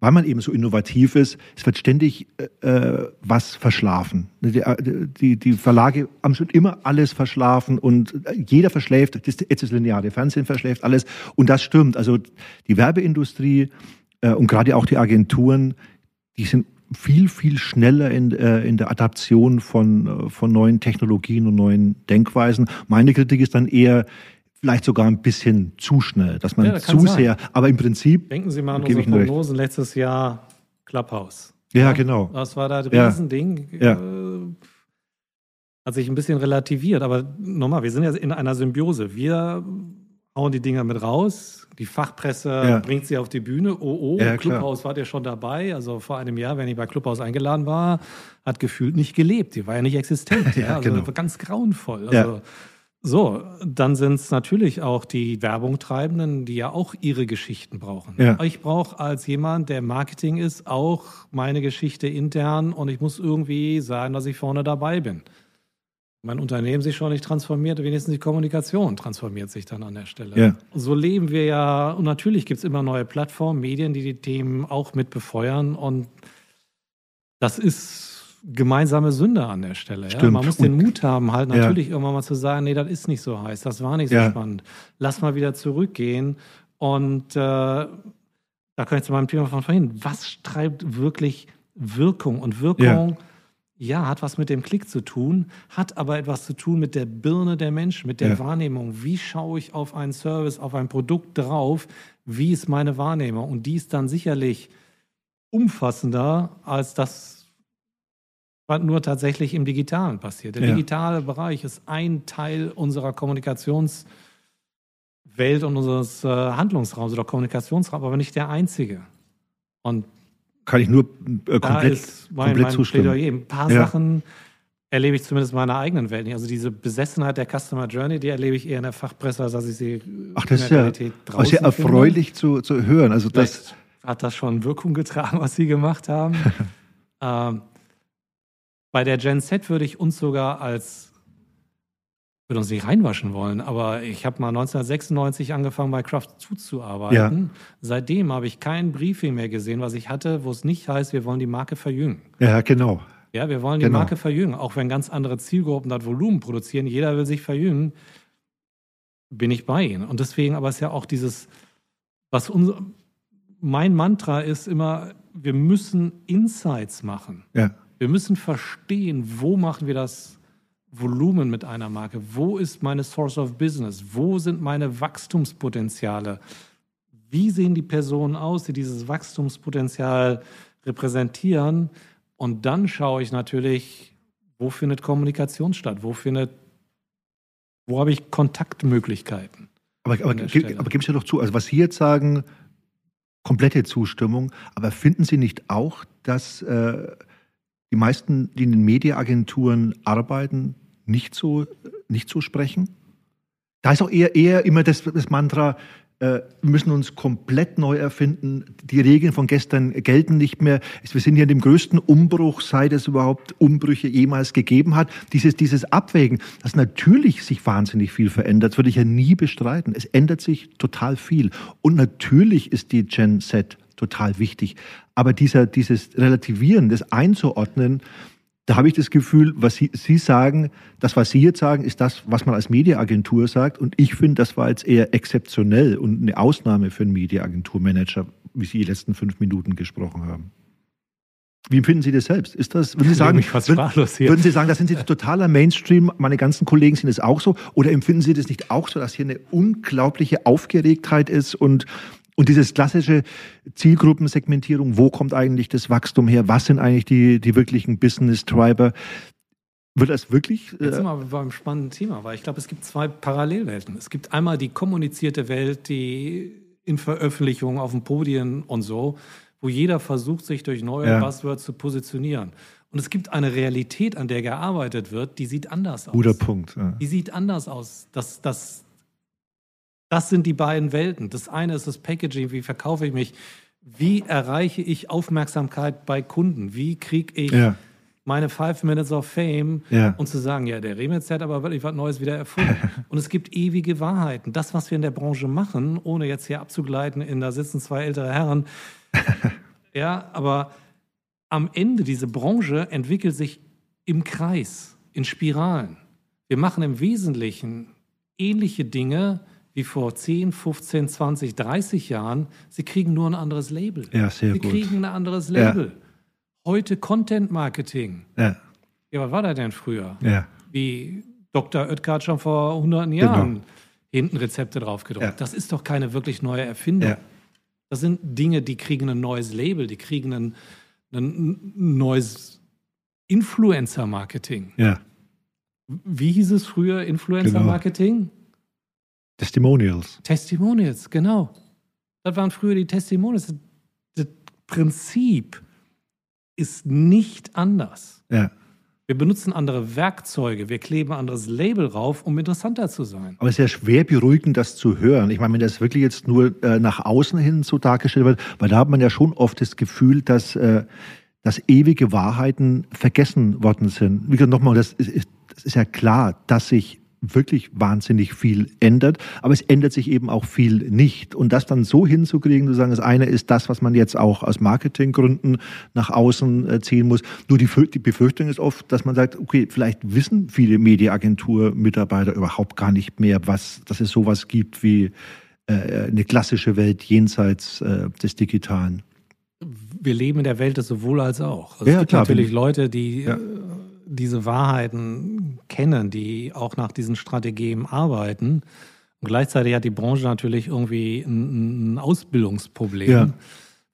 weil man eben so innovativ ist, es wird ständig äh, was verschlafen. Die, die, die, Verlage haben schon immer alles verschlafen und jeder verschläft, das, jetzt ist lineare Fernsehen verschläft alles und das stimmt. Also die Werbeindustrie äh, und gerade auch die Agenturen, die sind viel, viel schneller in, äh, in der Adaption von, äh, von neuen Technologien und neuen Denkweisen. Meine Kritik ist dann eher, vielleicht sogar ein bisschen zu schnell, dass man ja, zu sehr, aber im Prinzip. Denken Sie mal an unsere Prognosen letztes Jahr Clubhouse. Ja, ja, genau. Das war da ein Riesending. Ja. Äh, hat sich ein bisschen relativiert, aber nochmal, wir sind ja in einer Symbiose. Wir hauen die Dinger mit raus, die Fachpresse ja. bringt sie auf die Bühne. Oh, oh, ja, Clubhouse wart ihr schon dabei. Also vor einem Jahr, wenn ich bei Clubhouse eingeladen war, hat gefühlt nicht gelebt. Die war ja nicht existent. (laughs) ja, also genau. ganz grauenvoll. Also so, dann sind es natürlich auch die Werbungtreibenden, die ja auch ihre Geschichten brauchen. Ja. Ich brauche als jemand, der Marketing ist, auch meine Geschichte intern und ich muss irgendwie sagen, dass ich vorne dabei bin. Mein Unternehmen sich schon nicht transformiert, wenigstens die Kommunikation transformiert sich dann an der Stelle. Ja. So leben wir ja, und natürlich gibt es immer neue Plattformen, Medien, die die Themen auch mit befeuern und das ist gemeinsame Sünde an der Stelle. Ja? Man muss den Mut haben, halt natürlich ja. irgendwann mal zu sagen, nee, das ist nicht so heiß, das war nicht so ja. spannend. Lass mal wieder zurückgehen. Und äh, da kann ich zu meinem Thema von vorhin, was treibt wirklich Wirkung? Und Wirkung, ja. hat was mit dem Klick zu tun, hat aber etwas zu tun mit der Birne der Menschen, mit der Wahrnehmung. Wie schaue ich auf einen Service, auf ein Produkt drauf? Wie ist meine Wahrnehmung? Und die ist dann sicherlich umfassender als das, was nur tatsächlich im Digitalen passiert. Der ja. digitale Bereich ist ein Teil unserer Kommunikationswelt und unseres äh, Handlungsraums oder Kommunikationsraums, aber nicht der einzige. Und kann ich nur äh, komplett, mein, komplett mein zustimmen. Plädoyer. Ein paar ja. Sachen erlebe ich zumindest in meiner eigenen Welt nicht. Also diese Besessenheit der Customer Journey, die erlebe ich eher in der Fachpresse, als dass ich sie Ach, das in der ist ja, draußen sehr erfreulich zu, zu hören. Also das hat das schon Wirkung getragen, was Sie gemacht haben. (laughs) ähm, bei der Gen Z würde ich uns sogar als, würde uns nicht reinwaschen wollen, aber ich habe mal 1996 angefangen, bei Kraft zuzuarbeiten. Ja. Seitdem habe ich kein Briefing mehr gesehen, was ich hatte, wo es nicht heißt, wir wollen die Marke verjüngen. Ja, genau. Ja, wir wollen die genau. Marke verjüngen, auch wenn ganz andere Zielgruppen das Volumen produzieren. Jeder will sich verjüngen, bin ich bei ihnen. Und deswegen aber ist ja auch dieses, was unser, mein Mantra ist immer, wir müssen Insights machen. Ja. Wir müssen verstehen, wo machen wir das Volumen mit einer Marke? Wo ist meine Source of Business? Wo sind meine Wachstumspotenziale? Wie sehen die Personen aus, die dieses Wachstumspotenzial repräsentieren? Und dann schaue ich natürlich, wo findet Kommunikation statt? Wo findet, wo habe ich Kontaktmöglichkeiten? Aber, aber, aber geben Sie doch zu, also was Sie jetzt sagen, komplette Zustimmung, aber finden Sie nicht auch, dass äh, die meisten, die in den Mediaagenturen arbeiten, nicht so, nicht so sprechen. Da ist auch eher, eher immer das, das Mantra, äh, wir müssen uns komplett neu erfinden. Die Regeln von gestern gelten nicht mehr. Wir sind hier in dem größten Umbruch, seit es überhaupt Umbrüche jemals gegeben hat. Dieses, dieses Abwägen, dass natürlich sich wahnsinnig viel verändert, würde ich ja nie bestreiten. Es ändert sich total viel. Und natürlich ist die Gen Z total wichtig. Aber dieser, dieses Relativieren, das Einzuordnen, da habe ich das Gefühl, was Sie, Sie sagen, das, was Sie jetzt sagen, ist das, was man als Mediaagentur sagt. Und ich finde, das war jetzt eher exzeptionell und eine Ausnahme für einen Mediaagenturmanager, wie Sie die letzten fünf Minuten gesprochen haben. Wie empfinden Sie das selbst? Ist das, würden Sie sagen, hier. würden Sie sagen, da sind Sie totaler Mainstream, meine ganzen Kollegen sind es auch so? Oder empfinden Sie das nicht auch so, dass hier eine unglaubliche Aufgeregtheit ist und, und dieses klassische Zielgruppensegmentierung, wo kommt eigentlich das Wachstum her? Was sind eigentlich die, die wirklichen Business-Treiber? Wird das wirklich? Jetzt sind wir beim spannenden Thema, weil ich glaube, es gibt zwei Parallelwelten. Es gibt einmal die kommunizierte Welt, die in Veröffentlichungen auf den Podien und so, wo jeder versucht, sich durch neue Ja. Buzzwords zu positionieren. Und es gibt eine Realität, an der gearbeitet wird, die sieht anders aus. Guter Punkt. Ja. Die sieht anders aus. Das, das, das sind die beiden Welten. Das eine ist das Packaging, wie verkaufe ich mich, wie erreiche ich Aufmerksamkeit bei Kunden, wie kriege ich Ja. meine Five Minutes of Fame Ja. und zu sagen, ja, der Remitz hat aber wirklich was Neues wieder erfunden. (laughs) und es gibt ewige Wahrheiten. Das, was wir in der Branche machen, ohne jetzt hier abzugleiten, in da sitzen zwei ältere Herren, (laughs) ja, aber am Ende, diese Branche entwickelt sich im Kreis, in Spiralen. Wir machen im Wesentlichen ähnliche Dinge wie vor 10, 15, 20, 30 Jahren. Sie kriegen nur ein anderes Label. Ja, sehr Sie gut. kriegen ein anderes Label. Heute Content Marketing. Ja. Ja, was war das denn früher? Ja. Wie Dr. Oetker hat schon vor hunderten Jahren hinten Rezepte drauf gedruckt. Ja. Das ist doch keine wirklich neue Erfindung. Ja. Das sind Dinge, die kriegen ein neues Label, die kriegen ein, ein neues Influencer-Marketing. ja. Wie hieß es früher Influencer-Marketing? Testimonials. Testimonials, genau. Das waren früher die Testimonials. Das Prinzip ist nicht anders. Ja. Wir benutzen andere Werkzeuge, wir kleben ein anderes Label rauf, um interessanter zu sein. Aber es ist ja schwer beruhigend, das zu hören. Ich meine, wenn das wirklich jetzt nur äh, nach außen hin so dargestellt wird, weil da hat man ja schon oft das Gefühl, dass, äh, dass ewige Wahrheiten vergessen worden sind. Wie gesagt, nochmal, das ist, ist, das ist ja klar, dass sich wirklich wahnsinnig viel ändert, aber es ändert sich eben auch viel nicht. Und das dann so hinzukriegen, zu sagen, das eine ist das, was man jetzt auch aus Marketinggründen nach außen äh, ziehen muss. Nur die, Fü- die Befürchtung ist oft, dass man sagt, okay, vielleicht wissen viele Mediaagentur-Mitarbeiter überhaupt gar nicht mehr, was, dass es sowas gibt wie äh, eine klassische Welt jenseits äh, des Digitalen. Wir leben in der Welt des sowohl als auch. Also Ja, es gibt klar, natürlich Leute, die Ja. Diese Wahrheiten kennen, die auch nach diesen Strategien arbeiten. Und gleichzeitig hat die Branche natürlich irgendwie ein, ein Ausbildungsproblem Ja.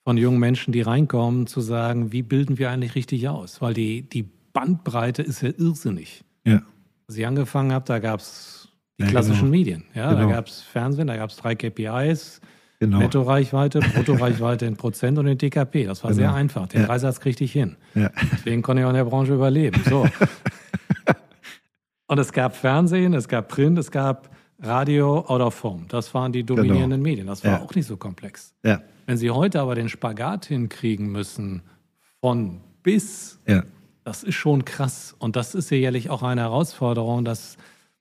von jungen Menschen, die reinkommen, zu sagen, wie bilden wir eigentlich richtig aus? Weil die, die Bandbreite ist ja irrsinnig. Ja. Als ich angefangen habe, da gab es die Ja, klassischen genau. Medien. Ja, Genau. Da gab es Fernsehen, da gab es drei KPIs, Genau. Nettoreichweite, Bruttoreichweite in Prozent und in DKP. Das war sehr Genau. einfach. Den Ja. Dreisatz kriegte ich hin. Ja. Deswegen konnte ich auch in der Branche überleben. So. (laughs) und es gab Fernsehen, es gab Print, es gab Radio, Out of Home. Das waren die dominierenden Medien. Das war Genau. Ja. auch nicht so komplex. Ja. Wenn Sie heute aber den Spagat hinkriegen müssen, von bis, Ja. das ist schon krass. Und das ist sicherlich auch eine Herausforderung, dass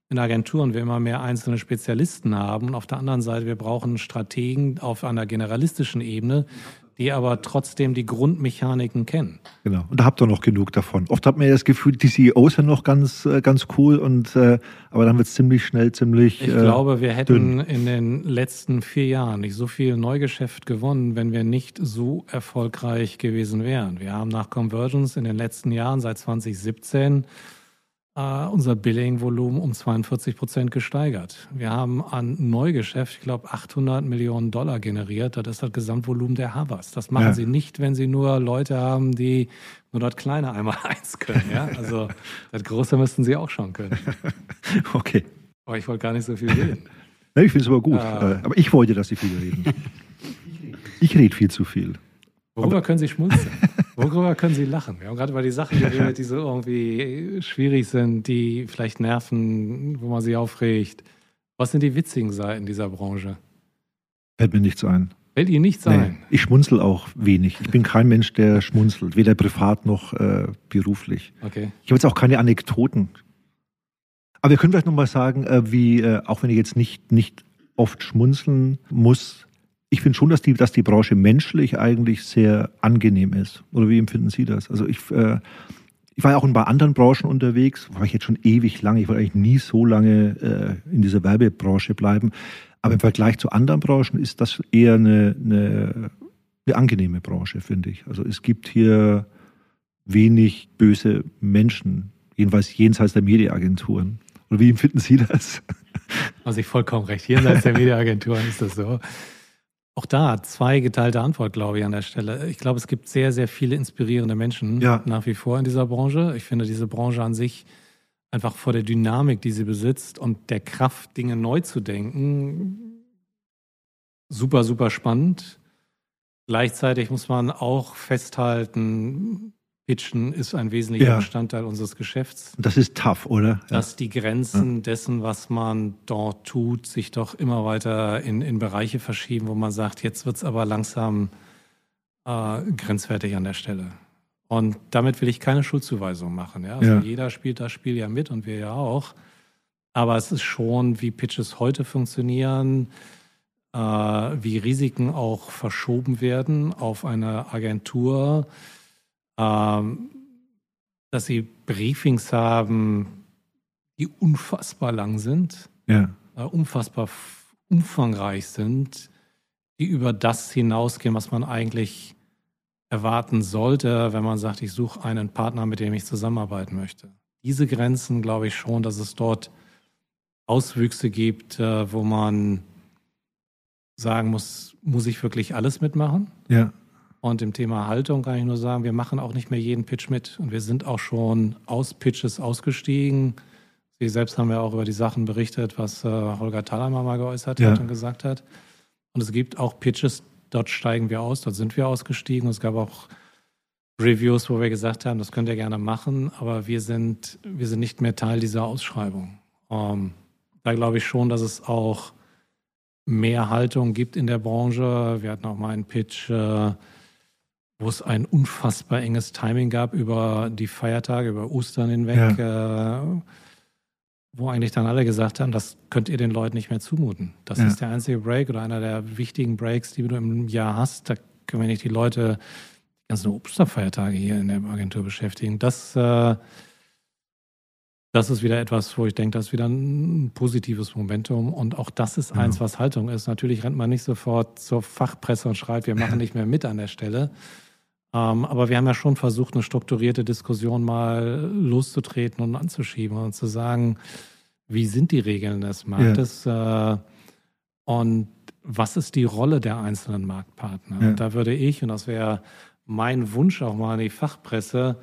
in Agenturen wir immer mehr einzelne Spezialisten haben. Und auf der anderen Seite, wir brauchen Strategen auf einer generalistischen Ebene, die aber trotzdem die Grundmechaniken kennen. Genau. Und da habt ihr noch genug davon. Oft hat man ja das Gefühl, die CEOs sind noch ganz, äh, ganz cool und äh, aber dann wird es ziemlich schnell ziemlich. Ich äh, glaube, wir hätten dünn. in den letzten vier Jahren nicht so viel Neugeschäft gewonnen, wenn wir nicht so erfolgreich gewesen wären. Wir haben nach Convergence in den letzten Jahren seit 2017 äh, unser Billing-Volumen um 42 Prozent gesteigert. Wir haben an Neugeschäft, ich glaube, 800 Millionen Dollar generiert. Das ist das Gesamtvolumen der Havas. Das machen Ja. sie nicht, wenn sie nur Leute haben, die nur das kleine einmal (laughs) eins können. Ja? Also das große müssten sie auch schon können. (laughs) Okay. Aber ich wollte gar nicht so viel reden. Ja, ich finde es aber gut. Ah. Äh, Aber ich wollte, dass Sie viel reden. Ich rede viel zu viel. Worüber können Sie schmunzeln? (laughs) Worüber können Sie lachen? Wir haben gerade über die Sachen (laughs) geredet, die so irgendwie schwierig sind, die vielleicht nerven, wo man sich aufregt. Was sind die witzigen Seiten dieser Branche? Fällt mir nichts ein. Fällt Ihnen nichts Nee, ein? ich schmunzel auch wenig. Ich bin kein Mensch, der schmunzelt, weder privat noch äh, beruflich. Okay. Ich habe jetzt auch keine Anekdoten. Aber wir können vielleicht nochmal sagen, äh, wie, äh, auch wenn ich jetzt nicht, nicht oft schmunzeln muss, ich finde schon, dass die, dass die Branche menschlich eigentlich sehr angenehm ist. Oder wie empfinden Sie das? Also ich, äh, ich war ja auch in bei anderen Branchen unterwegs, war ich jetzt schon ewig lange. Ich wollte eigentlich nie so lange äh, in dieser Werbebranche bleiben. Aber im Vergleich zu anderen Branchen ist das eher eine, eine, eine angenehme Branche, finde ich. Also es gibt hier wenig böse Menschen, jedenfalls jenseits der Mediaagenturen. Oder wie empfinden Sie das? Also ich vollkommen recht. Jenseits der Mediaagenturen ist das so. Auch da zwei geteilte Antwort, glaube ich, an der Stelle. Ich glaube, es gibt sehr, sehr viele inspirierende Menschen ja. nach wie vor in dieser Branche. Ich finde diese Branche an sich einfach vor der Dynamik, die sie besitzt und der Kraft, Dinge neu zu denken, super, super spannend. Gleichzeitig muss man auch festhalten, Pitchen ist ein wesentlicher ja. Bestandteil unseres Geschäfts. Das ist tough, oder? Dass die Grenzen ja. dessen, was man dort tut, sich doch immer weiter in, in Bereiche verschieben, wo man sagt, jetzt wird es aber langsam äh, grenzwertig an der Stelle. Und damit will ich keine Schuldzuweisung machen. Ja? Also ja. jeder spielt das Spiel ja mit und wir ja auch. Aber es ist schon, wie Pitches heute funktionieren, äh, wie Risiken auch verschoben werden auf eine Agentur ähm, dass sie Briefings haben, die unfassbar lang sind, ja. äh, unfassbar umfangreich sind, die über das hinausgehen, was man eigentlich erwarten sollte, wenn man sagt, ich suche einen Partner, mit dem ich zusammenarbeiten möchte. Diese Grenzen glaube ich schon, dass es dort Auswüchse gibt, äh, wo man sagen muss, muss ich wirklich alles mitmachen? Ja. Und im Thema Haltung kann ich nur sagen, wir machen auch nicht mehr jeden Pitch mit. Und wir sind auch schon aus Pitches ausgestiegen. Sie selbst haben ja auch über die Sachen berichtet, was äh, Holger Thalhammer mal geäußert ja. hat und gesagt hat. Und es gibt auch Pitches, dort steigen wir aus, dort sind wir ausgestiegen. Und es gab auch Reviews, wo wir gesagt haben, das könnt ihr gerne machen, aber wir sind, wir sind nicht mehr Teil dieser Ausschreibung. Ähm, da glaube ich schon, dass es auch mehr Haltung gibt in der Branche. Wir hatten auch mal einen Pitch, äh, wo es ein unfassbar enges Timing gab über die Feiertage, über Ostern hinweg, ja. äh, wo eigentlich dann alle gesagt haben, das könnt ihr den Leuten nicht mehr zumuten. Das ja. ist der einzige Break oder einer der wichtigen Breaks, die du im Jahr hast. Da können wir nicht die Leute die ganzen Osterfeiertage hier in der Agentur beschäftigen. Das, äh, das ist wieder etwas, wo ich denke, das ist wieder ein positives Momentum. Und auch das ist ja. eins, was Haltung ist. Natürlich rennt man nicht sofort zur Fachpresse und schreit, wir machen (laughs) nicht mehr mit an der Stelle. Ähm, aber wir haben ja schon versucht, eine strukturierte Diskussion mal loszutreten und anzuschieben und zu sagen, wie sind die Regeln des Marktes ja. äh, und was ist die Rolle der einzelnen Marktpartner? Ja. Da würde ich, und das wäre mein Wunsch auch mal an die Fachpresse,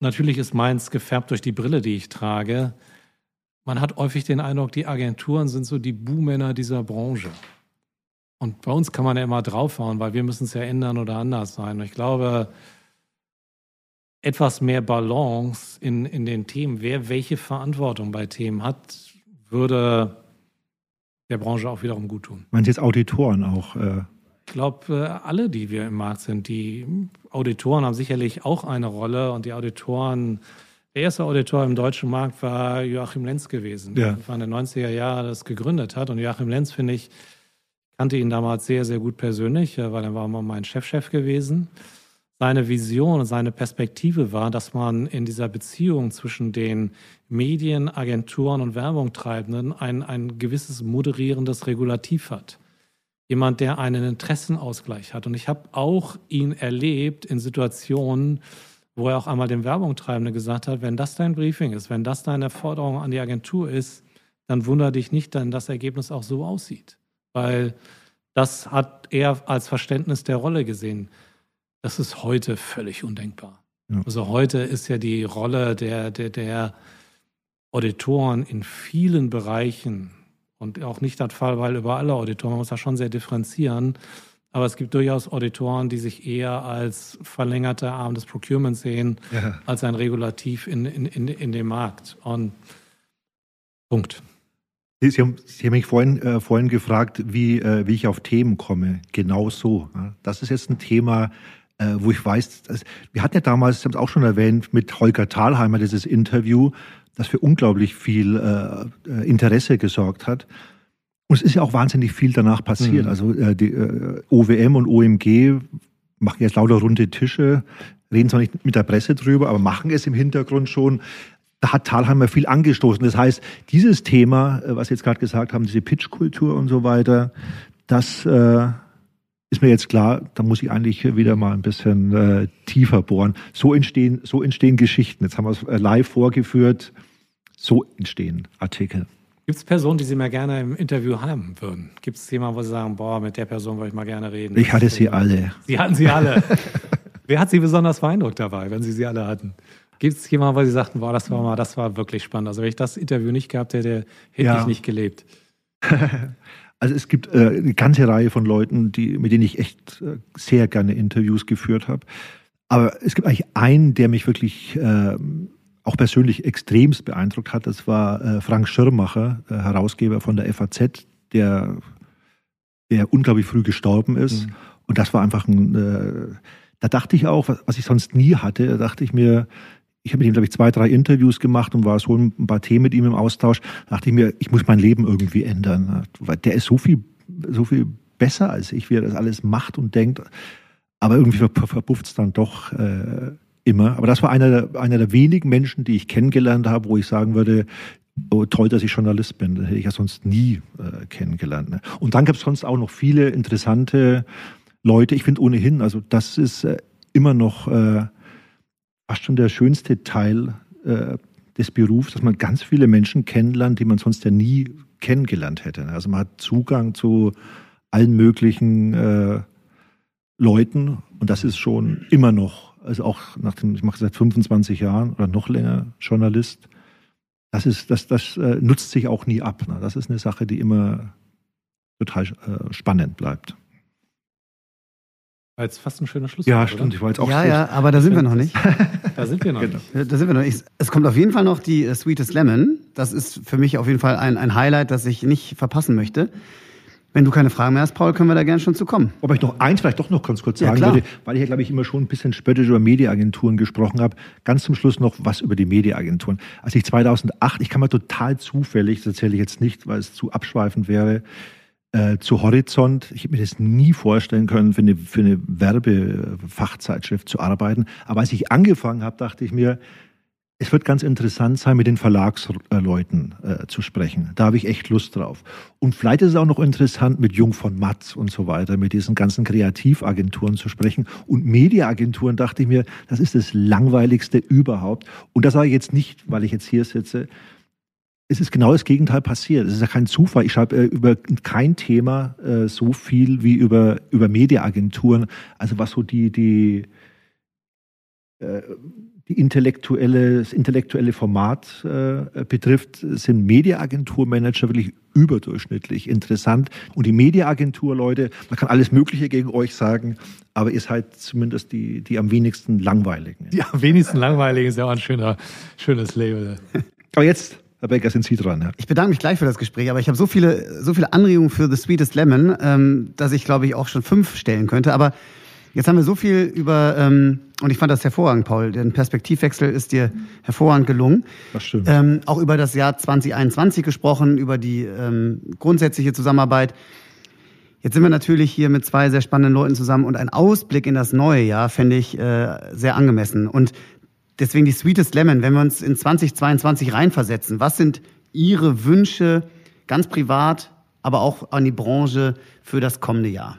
natürlich ist meins gefärbt durch die Brille, die ich trage. Man hat häufig den Eindruck, die Agenturen sind so die Buhmänner dieser Branche. Und bei uns kann man ja immer draufhauen, weil wir müssen es ja ändern oder anders sein. Und ich glaube, etwas mehr Balance in, in den Themen, wer welche Verantwortung bei Themen hat, würde der Branche auch wiederum gut tun. Meinst jetzt Auditoren auch? Äh ich glaube, äh, alle, die wir im Markt sind, die Auditoren haben sicherlich auch eine Rolle und die Auditoren, der erste Auditor im deutschen Markt war Joachim Lenz gewesen, ja. der in den 90er Jahren das gegründet hat. Und Joachim Lenz, finde ich, kannte ihn damals sehr, sehr gut persönlich, äh, weil er war mal mein Chefchef -Chef gewesen. Seine Vision und seine Perspektive war, dass man in dieser Beziehung zwischen den Medien, Agenturen und Werbungtreibenden ein, ein gewisses moderierendes Regulativ hat. Jemand, der einen Interessenausgleich hat. Und ich habe auch ihn erlebt in Situationen, wo er auch einmal dem Werbungtreibenden gesagt hat, wenn das dein Briefing ist, wenn das deine Forderung an die Agentur ist, dann wundere dich nicht, wenn das Ergebnis auch so aussieht weil das hat er als Verständnis der Rolle gesehen. Das ist heute völlig undenkbar. Ja. Also heute ist ja die Rolle der, der, der Auditoren in vielen Bereichen und auch nicht der Fall, weil über alle Auditoren, man muss da schon sehr differenzieren, aber es gibt durchaus Auditoren, die sich eher als verlängerter Arm des Procurements sehen, ja. als ein Regulativ in, in, in, in dem Markt. Und Punkt. Sie haben, Sie haben mich vorhin, äh, vorhin gefragt, wie, äh, wie ich auf Themen komme. Genau so. Ja. Das ist jetzt ein Thema, äh, wo ich weiß, dass, wir hatten ja damals, Sie haben es auch schon erwähnt, mit Holger Thalheimer dieses Interview, das für unglaublich viel äh, äh Interesse gesorgt hat. Und es ist ja auch wahnsinnig viel danach passiert. Mhm. Also äh, die OWM und OMG machen jetzt lauter runde Tische, reden zwar nicht mit der Presse drüber, aber machen es im Hintergrund schon da hat Thalheimer viel angestoßen. Das heißt, dieses Thema, äh, was Sie jetzt gerade gesagt haben, diese Pitchkultur und so weiter, das, äh, ist mir jetzt klar, da muss ich eigentlich wieder mal ein bisschen äh, tiefer bohren. So entstehen, so entstehen Geschichten. Jetzt haben wir es äh, live vorgeführt. So entstehen Artikel. Gibt es Personen, die Sie mal gerne im Interview haben würden? Gibt es jemanden, wo Sie sagen, boah, mit der Person wollte ich mal gerne reden? Ich hatte sie alle. Sie hatten sie alle. (laughs) Wer hat Sie besonders beeindruckt dabei, wenn Sie sie alle hatten? Gibt es jemanden, wo Sie sagten, boah, das war mal, das war wirklich spannend. Also wenn ich das Interview nicht gehabt hätte, hätte Ja. ich nicht gelebt. (laughs) Also es gibt äh, eine ganze Reihe von Leuten, die, mit denen ich echt äh, sehr gerne Interviews geführt habe. Aber es gibt eigentlich einen, der mich wirklich äh, auch persönlich extremst beeindruckt hat. Das war äh, Frank Schirmacher, Herausgeber von der FAZ, der, der unglaublich früh gestorben ist. Mhm. Und das war einfach ein, äh, da dachte ich auch, was, was ich sonst nie hatte, da dachte ich mir, ich habe mit ihm, glaube ich, zwei, drei Interviews gemacht und war so ein paar Themen mit ihm im Austausch. Da dachte ich mir, ich muss mein Leben irgendwie ändern. Weil der ist so viel, so viel besser als ich, wie er das alles macht und denkt. Aber irgendwie ver verbufft es dann doch äh, immer. Aber das war einer der, einer der wenigen Menschen, die ich kennengelernt habe, wo ich sagen würde, oh, toll, dass ich Journalist bin. Das hätte ich ja sonst nie äh, kennengelernt. Ne? Und dann gibt es sonst auch noch viele interessante Leute. Ich finde ohnehin, also das ist äh, immer noch äh, fast schon der schönste Teil äh, des Berufs, dass man ganz viele Menschen kennenlernt, die man sonst ja nie kennengelernt hätte. Also man hat Zugang zu allen möglichen äh, Leuten und das ist schon immer noch, also auch nach dem, ich mache seit 25 Jahren oder noch länger Journalist, das ist, das, das äh, nutzt sich auch nie ab. Ne? Das ist eine Sache, die immer total äh, spannend bleibt. War jetzt fast ein schöner Schluss. Ja, stimmt. Ich war jetzt auch ja, schlecht. ja, aber da sind wir noch nicht. (laughs) Da sind wir noch Genau. nicht. Da sind wir noch nicht. Es kommt auf jeden Fall noch die äh, Sweetest Lemon. Das ist für mich auf jeden Fall ein, ein Highlight, das ich nicht verpassen möchte. Wenn du keine Fragen mehr hast, Paul, können wir da gerne schon zu kommen. Ob ich noch eins vielleicht doch noch ganz kurz Ja, sagen klar. würde, weil ich ja, glaube ich, immer schon ein bisschen spöttisch über Mediaagenturen gesprochen habe. Ganz zum Schluss noch was über die Mediaagenturen. Als ich 2008, ich kann mal total zufällig, das erzähle ich jetzt nicht, weil es zu abschweifend wäre, äh, zu Horizont. Ich hätte mir das nie vorstellen können, für eine, für eine Werbefachzeitschrift zu arbeiten. Aber als ich angefangen habe, dachte ich mir, es wird ganz interessant sein, mit den Verlagsleuten äh, zu sprechen. Da habe ich echt Lust drauf. Und vielleicht ist es auch noch interessant, mit Jung von Matt und so weiter, mit diesen ganzen Kreativagenturen zu sprechen. Und Mediaagenturen dachte ich mir, das ist das Langweiligste überhaupt. Und das sage ich jetzt nicht, weil ich jetzt hier sitze. Es ist genau das Gegenteil passiert. Es ist ja kein Zufall. Ich schreibe äh, über kein Thema äh, so viel wie über, über Mediaagenturen. Also was so die, die, äh, die intellektuelle, das intellektuelle Format äh, betrifft, sind Mediaagenturmanager wirklich überdurchschnittlich interessant. Und die Mediaagentur-Leute, man kann alles Mögliche gegen euch sagen, aber ihr seid zumindest die, die am wenigsten langweiligen. Die am wenigsten langweilig ist ja auch ein schöner, schönes Label. Aber jetzt, Herr Becker, sind Sie dran. Ja. Ich bedanke mich gleich für das Gespräch, aber ich habe so viele, so viele Anregungen für The Sweetest Lemon, ähm, dass ich, glaube ich, auch schon fünf stellen könnte. Aber jetzt haben wir so viel über, ähm, und ich fand das hervorragend, Paul, den Perspektivwechsel ist dir hervorragend gelungen. Das stimmt. Ähm, auch über das Jahr 2021 gesprochen, über die ähm, grundsätzliche Zusammenarbeit. Jetzt sind wir natürlich hier mit zwei sehr spannenden Leuten zusammen und ein Ausblick in das neue Jahr fände ich äh, sehr angemessen. Und deswegen die Sweetest Lemon, wenn wir uns in 2022 reinversetzen, was sind Ihre Wünsche ganz privat, aber auch an die Branche für das kommende Jahr?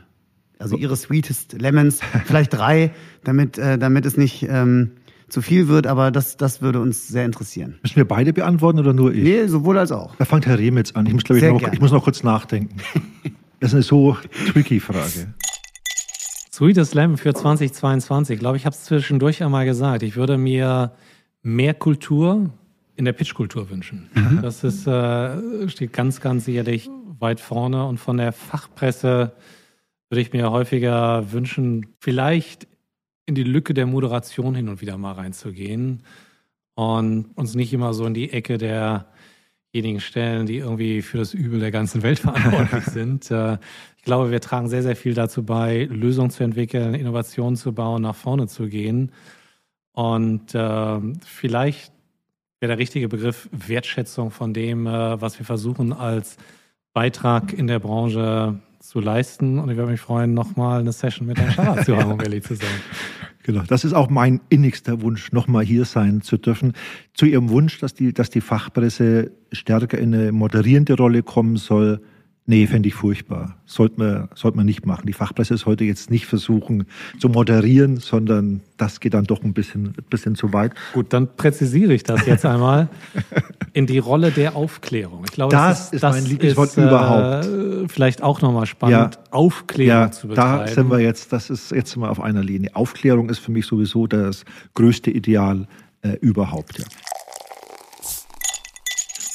Also Ihre Sweetest Lemons, (laughs) vielleicht drei, damit, äh, damit es nicht ähm, zu viel wird, aber das, das würde uns sehr interessieren. Müssen wir beide beantworten oder nur ich? Nee, sowohl als auch. Da fängt Herr Remitz an. Ich muss, glaube ich, noch, ich muss noch kurz nachdenken. (laughs) Das ist eine so tricky Frage. Sweetest Slam für 2022. Ich glaube, ich habe es zwischendurch einmal gesagt. Ich würde mir mehr Kultur in der Pitchkultur wünschen. Das ist, äh, steht ganz, ganz sicherlich weit vorne. Und von der Fachpresse würde ich mir häufiger wünschen, vielleicht in die Lücke der Moderation hin und wieder mal reinzugehen und uns nicht immer so in die Ecke derjenigen stellen, die irgendwie für das Übel der ganzen Welt (laughs) verantwortlich (laughs) sind. Äh, ich glaube, wir tragen sehr, sehr viel dazu bei, Lösungen zu entwickeln, Innovationen zu bauen, nach vorne zu gehen. Und äh, vielleicht wäre der richtige Begriff Wertschätzung von dem, äh, was wir versuchen als Beitrag in der Branche zu leisten. Und ich würde mich freuen, nochmal eine Session mit Herrn Scharrer zu haben, um (laughs) ehrlich zu sein. Genau, das ist auch mein innigster Wunsch, nochmal hier sein zu dürfen. Zu Ihrem Wunsch, dass die, dass die Fachpresse stärker in eine moderierende Rolle kommen soll. Nee, fände ich furchtbar. Sollte man, sollte man nicht machen. Die Fachpresse ist heute jetzt nicht versuchen zu moderieren, sondern das geht dann doch ein bisschen, ein bisschen zu weit. Gut, dann präzisiere ich das jetzt einmal in die Rolle der Aufklärung. Ich glaube, das, das ist, das mein Lieblingswort ist, äh, überhaupt. Vielleicht auch nochmal spannend, ja, Aufklärung ja, zu betreiben. Da sind wir jetzt, das ist jetzt mal auf einer Linie. Aufklärung ist für mich sowieso das größte Ideal äh, überhaupt. Ja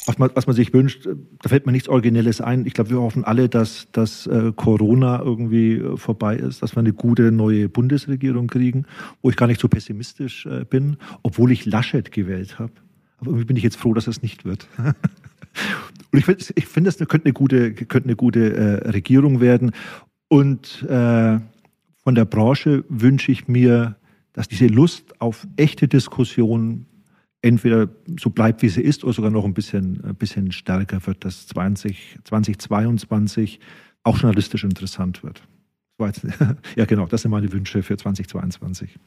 was man, was man sich wünscht, da fällt mir nichts Originelles ein. Ich glaube, wir hoffen alle, dass, dass äh, Corona irgendwie äh, vorbei ist, dass wir eine gute neue Bundesregierung kriegen, wo ich gar nicht so pessimistisch äh, bin, obwohl ich Laschet gewählt habe. Aber irgendwie bin ich jetzt froh, dass es nicht wird. (laughs) Und ich finde, ich find, das könnte eine gute, könnte eine gute äh, Regierung werden. Und äh, von der Branche wünsche ich mir, dass diese Lust auf echte Diskussionen entweder so bleibt, wie sie ist, oder sogar noch ein bisschen, ein bisschen stärker wird, dass 20, 2022 auch journalistisch interessant wird. (laughs) Ja, genau, das sind meine Wünsche für 2022.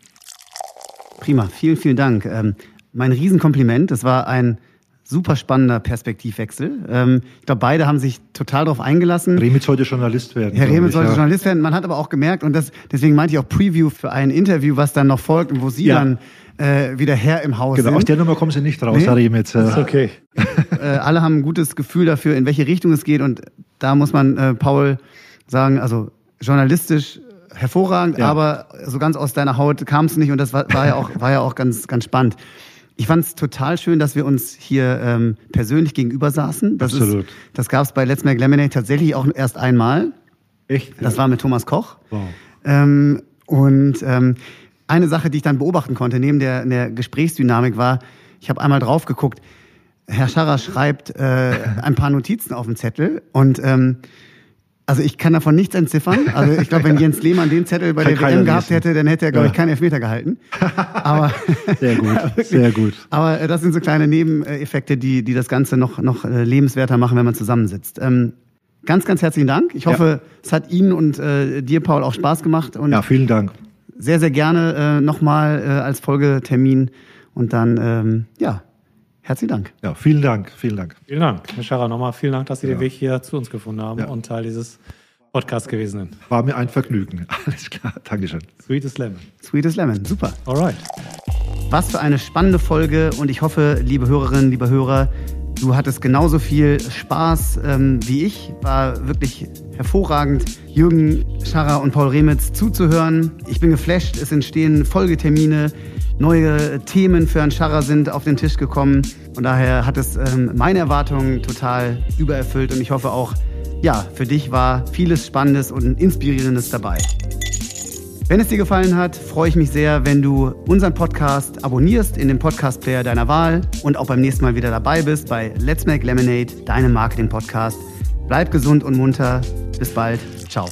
Prima, vielen, vielen Dank. Ähm, mein Riesenkompliment, das war ein super spannender Perspektivwechsel. Ähm, ich glaube, beide haben sich total darauf eingelassen. Remitz sollte Journalist werden. Herr Remitz sollte ja. Journalist werden. Man hat aber auch gemerkt, und das, deswegen meinte ich auch Preview für ein Interview, was dann noch folgt und wo Sie ja. dann äh, wieder Herr im Haus genau, sind. Aus der Nummer kommen Sie nicht raus, nee? Herr Remitz. Äh. Ist okay. äh, alle haben ein gutes Gefühl dafür, in welche Richtung es geht. Und da muss man äh, Paul sagen, also journalistisch hervorragend, ja. aber so ganz aus deiner Haut kam es nicht und das war, war, ja auch, war ja auch ganz, ganz spannend. Ich fand es total schön, dass wir uns hier ähm, persönlich gegenüber saßen. Das Absolut. Ist, das gab es bei Let's Make Lemonade tatsächlich auch erst einmal. Echt? Das war mit Thomas Koch. Wow. Ähm, und ähm, eine Sache, die ich dann beobachten konnte, neben der, der Gesprächsdynamik war, ich habe einmal drauf geguckt, Herr Scharrer schreibt äh, ein paar Notizen auf dem Zettel und ähm, also ich kann davon nichts entziffern. Also ich glaube, wenn Jens Lehmann den Zettel bei der WM gehabt hätte, dann hätte er, glaube ich, keinen Elfmeter gehalten. (laughs) Aber sehr gut, (laughs) sehr gut. Aber äh, das sind so kleine Nebeneffekte, die, die das Ganze noch, noch äh, lebenswerter machen, wenn man zusammensitzt. Ähm, ganz, ganz herzlichen Dank. Ich hoffe, ja. es hat Ihnen und äh, dir, Paul, auch Spaß gemacht. Und ja, vielen Dank. Sehr, sehr gerne äh, nochmal äh, als Folgetermin. Und dann, ähm, ja, Herzlichen Dank. Ja, vielen Dank, vielen Dank. Vielen Dank, Herr Scharrer. Nochmal vielen Dank, dass Sie ja. den Weg hier zu uns gefunden haben ja. und Teil dieses Podcasts gewesen sind. War mir ein Vergnügen. (laughs) Alles klar, Dankeschön. Sweetest Lemon. Sweetest Lemon, super. Alright. Was für eine spannende Folge und ich hoffe, liebe Hörerinnen, liebe Hörer, du hattest genauso viel Spaß ähm, wie ich. War wirklich hervorragend, Jürgen Scharrer und Paul Remitz zuzuhören. Ich bin geflasht, es entstehen Folgetermine neue Themen für Herrn Scharrer sind auf den Tisch gekommen. Und daher hat es ähm, meine Erwartungen total übererfüllt. Und ich hoffe auch, ja, für dich war vieles Spannendes und Inspirierendes dabei. Wenn es dir gefallen hat, freue ich mich sehr, wenn du unseren Podcast abonnierst in dem Podcast-Player deiner Wahl und auch beim nächsten Mal wieder dabei bist bei Let's Make Lemonade, deinem Marketing-Podcast. Bleib gesund und munter. Bis bald. Ciao.